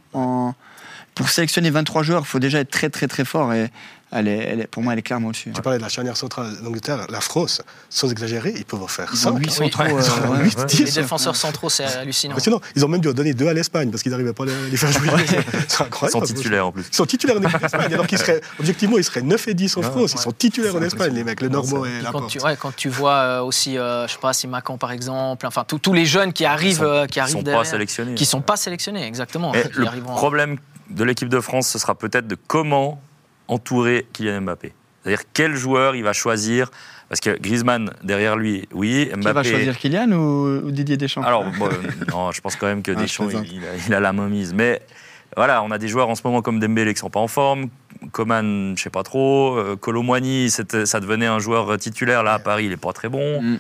Pour sélectionner 23 joueurs, il faut déjà être très, très, très fort. Et elle est, elle est- pour moi, elle est clairement au-dessus. Tu parlais de la charnière centrale d'Angleterre, la France, sans exagérer, ils peuvent en faire Ils 100. ont 8 hein. centraux. Oui. (laughs) euh, Ils ont ouais. huit, Ouais. dix. Les défenseurs centraux, c'est hallucinant. Ils ont même dû en donner deux à l'Espagne parce qu'ils n'arrivaient pas à les faire jouer. (laughs) C'est Ils incroyable. sont titulaires en plus. Ils sont titulaires en équipe d'Espagne, alors qu'ils seraient, objectivement, ils seraient 9 et 10 en Ouais, France. Ils sont titulaires en Espagne, les mecs, le Normand et la quand tu, ouais, quand tu vois euh, aussi, euh, je sais pas, si Macan par exemple, enfin tous les jeunes qui arrivent, sont- euh, qui Ils arrivent sont pas sélectionnés. qui sont pas sélectionnés, exactement. Le problème de l'équipe de France, ce sera peut-être de comment entourer Kylian Mbappé. C'est-à-dire quel joueur il va choisir. Parce que Griezmann, derrière lui, oui. Qui va Mbappé. choisir Kylian ou, ou Didier Deschamps? Alors, bon, euh, non, je pense quand même que Ah, Deschamps, il, a, il a la main mise. Mais voilà, on a des joueurs en ce moment comme Dembélé qui sont pas en forme. Coman, je sais pas trop. Euh, Colomwani, ça devenait un joueur titulaire là à Paris, il est pas très bon. Mm.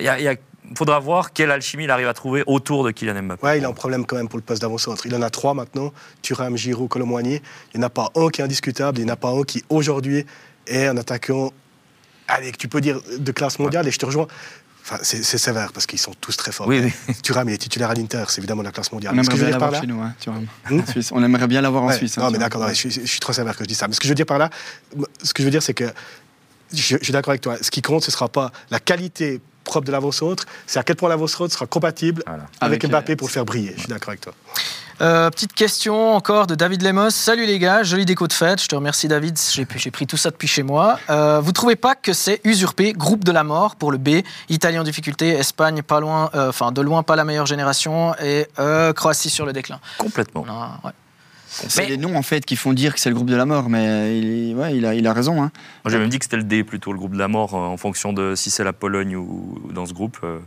Il y a, il faudra voir quelle alchimie il arrive à trouver autour de Kylian Mbappé. Ouais, il a un problème quand même pour le poste d'avant-centre. Il en a trois maintenant Thuram, Giroud, Colomboigny. Il n'y en a pas un qui est indiscutable. Il n'y en a pas un qui, aujourd'hui, est un attaquant, allez, que tu peux dire de classe mondiale. Et je te rejoins. Enfin, c'est c'est sévère parce qu'ils sont tous très forts. Oui, oui. (laughs) Thuram, il est titulaire à l'Inter, c'est évidemment de la classe mondiale. On Ce que aimerait je veux bien dire par l'avoir là, chez nous, hein, vois. Hmm En Suisse. On aimerait bien l'avoir en Suisse. hein, non, mais d'accord, non, je, suis- je suis trop sévère que je dis ça. Mais ce que je veux dire par là, ce que je veux dire, c'est que je, je suis d'accord avec toi. Ce qui compte, ce ne sera pas la qualité propre de l'avant-centre, c'est à quel point l'avant-centre sera compatible Voilà. avec, Avec, Mbappé euh, pour le faire briller. Je suis d'accord avec toi. Euh, petite question encore de David Lemos. Salut les gars, jolie déco de fête. Je te remercie David, j'ai pris tout ça depuis chez moi. Euh, vous trouvez pas que c'est usurpé, groupe de la mort pour le B, Italie en difficulté, Espagne pas loin, euh, enfin de loin pas la meilleure génération et euh, Croatie sur le déclin? Complètement. Ouais. C'est Mais- les noms en fait qui font dire que c'est le groupe de la mort, mais il, ouais, il, a, il a raison. Hein. Moi, j'ai même dit que c'était le D plutôt, le groupe de la mort, euh, en fonction de si c'est la Pologne ou ou dans ce groupe. euh,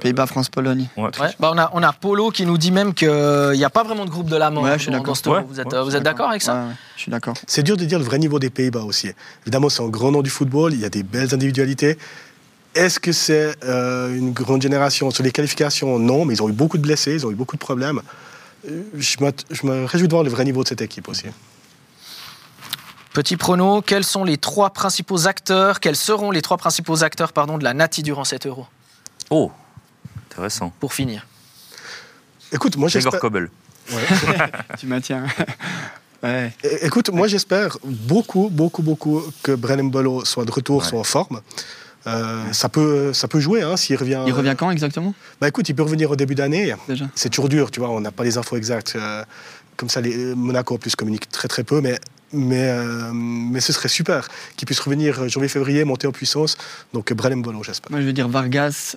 Pays-Bas, France, Pologne. ouais. Ouais, bah on, a, on a Polo qui nous dit même qu'il n'y a pas vraiment de groupe de la mort Ouais, je suis dans, d'accord. dans ce euro. Ouais, Vous êtes, ouais, euh, vous êtes d'accord avec ça Ouais, ouais, Je suis d'accord. C'est dur de dire le vrai niveau des Pays-Bas aussi. Évidemment, c'est un grand nom du football, il y a des belles individualités. Est-ce que c'est euh, une grande génération? Sur les qualifications, non, mais ils ont eu beaucoup de blessés, ils ont eu beaucoup de problèmes. Je me, je me réjouis de voir le vrai niveau de cette équipe aussi. Petit prono, quels sont les trois principaux acteurs, quels seront les trois principaux acteurs pardon, de la Nati durant cet euro? Oh, intéressant. Pour finir. Écoute, moi j'espère. Kobel. (laughs) tu maintiens. (laughs) ouais. Écoute, moi j'espère beaucoup, beaucoup, beaucoup que Brennan Bolo soit de retour, Ouais. soit en forme. Euh, ça, peut, ça peut jouer hein, s'il revient. Il revient quand exactement? Bah écoute, il peut revenir au début d'année. déjà C'est toujours dur, tu vois, on n'a pas les infos exactes. euh, comme ça, les, Monaco en plus communique très très peu, mais, mais, euh, mais ce serait super qu'il puisse revenir euh, janvier-février, monter en puissance. Donc Brennan Bolo, j'espère. Moi je veux dire Vargas,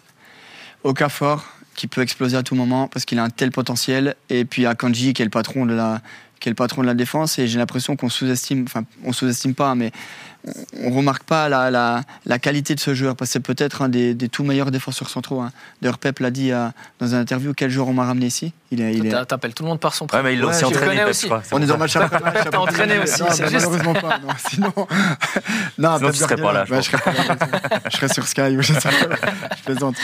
Okafor, qui peut exploser à tout moment parce qu'il a un tel potentiel. Et puis Akanji qui est le patron de la, qui est le patron de la défense. Et j'ai l'impression qu'on sous-estime, enfin on sous-estime pas, mais on, on remarque pas la, la, la qualité de ce joueur parce que c'est peut-être un des, des tout meilleurs défenseurs centraux. hein. D'ailleurs Pep l'a dit euh, dans une interview quel joueur on m'a ramené ici? Il est, il T'appelles tout le monde par son Ouais, prénom. mais il l'a Ouais, aussi je entraîné, Pep, aussi. je crois. C'est On est dans ça. match. (laughs) T'as entraîné aussi, Non, c'est bah, juste. Malheureusement pas. Non, (laughs) sinon, non, Sinon, Pep tu serais pas là, je serais pas là. Je serais sur Sky ou je sais pas. Je plaisante.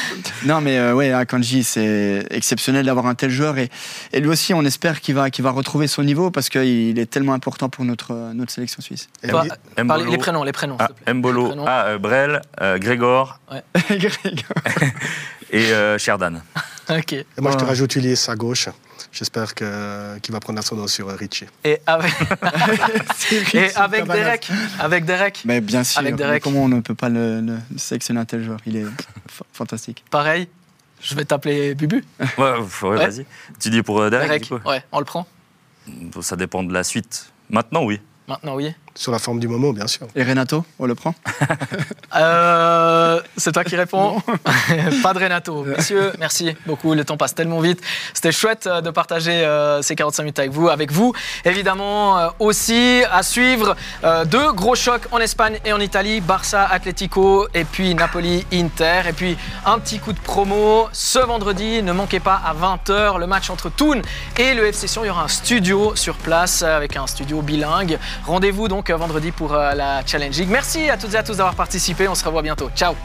Non, mais euh, ouais, Akanji, c'est exceptionnel d'avoir un tel joueur et, et lui aussi, on espère qu'il va, qu'il va retrouver son niveau parce qu'il est tellement important pour notre, euh, notre sélection suisse. Et les prénoms, les prénoms, Ah, Mbolo, prénoms. ah, euh, Brel, euh, Grégor (laughs) et euh, Sherdan. (laughs) Ok. et moi, je te rajoute Ulysse à gauche. J'espère que- qu'il va prendre l'ascendant sur Richie. Et avec, (laughs) et avec Derek. Avec Derek. Mais bien sûr, Avec mais Derek. comment on ne peut pas le, le sélectionner un tel joueur Il est fa- fantastique. Pareil. Je vais t'appeler Bubu. Ouais, ouais, Ouais. vas-y. Tu dis pour Derek, Derek. du coup Ouais, on le prend. Ça dépend de la suite. Maintenant, oui. Maintenant, oui. Sur la forme du moment, bien sûr. Et Renato, on le prend (laughs) Euh, c'est toi qui réponds (laughs) Pas de Renato. Messieurs, merci beaucoup. Le temps passe tellement vite. C'était chouette euh, de partager euh, ces 45 minutes avec vous. Avec vous, évidemment, euh, aussi à suivre euh, deux gros chocs en Espagne et en Italie Barça, Atlético et puis Napoli, Inter. Et puis un petit coup de promo ce vendredi. Ne manquez pas à 20h le match entre Thun et le FC Sion. Il y aura un studio sur place avec un studio bilingue. Rendez-vous donc euh, vendredi pour euh, la Challenge. Merci à toutes et à tous d'avoir participé. On se revoit bientôt. Ciao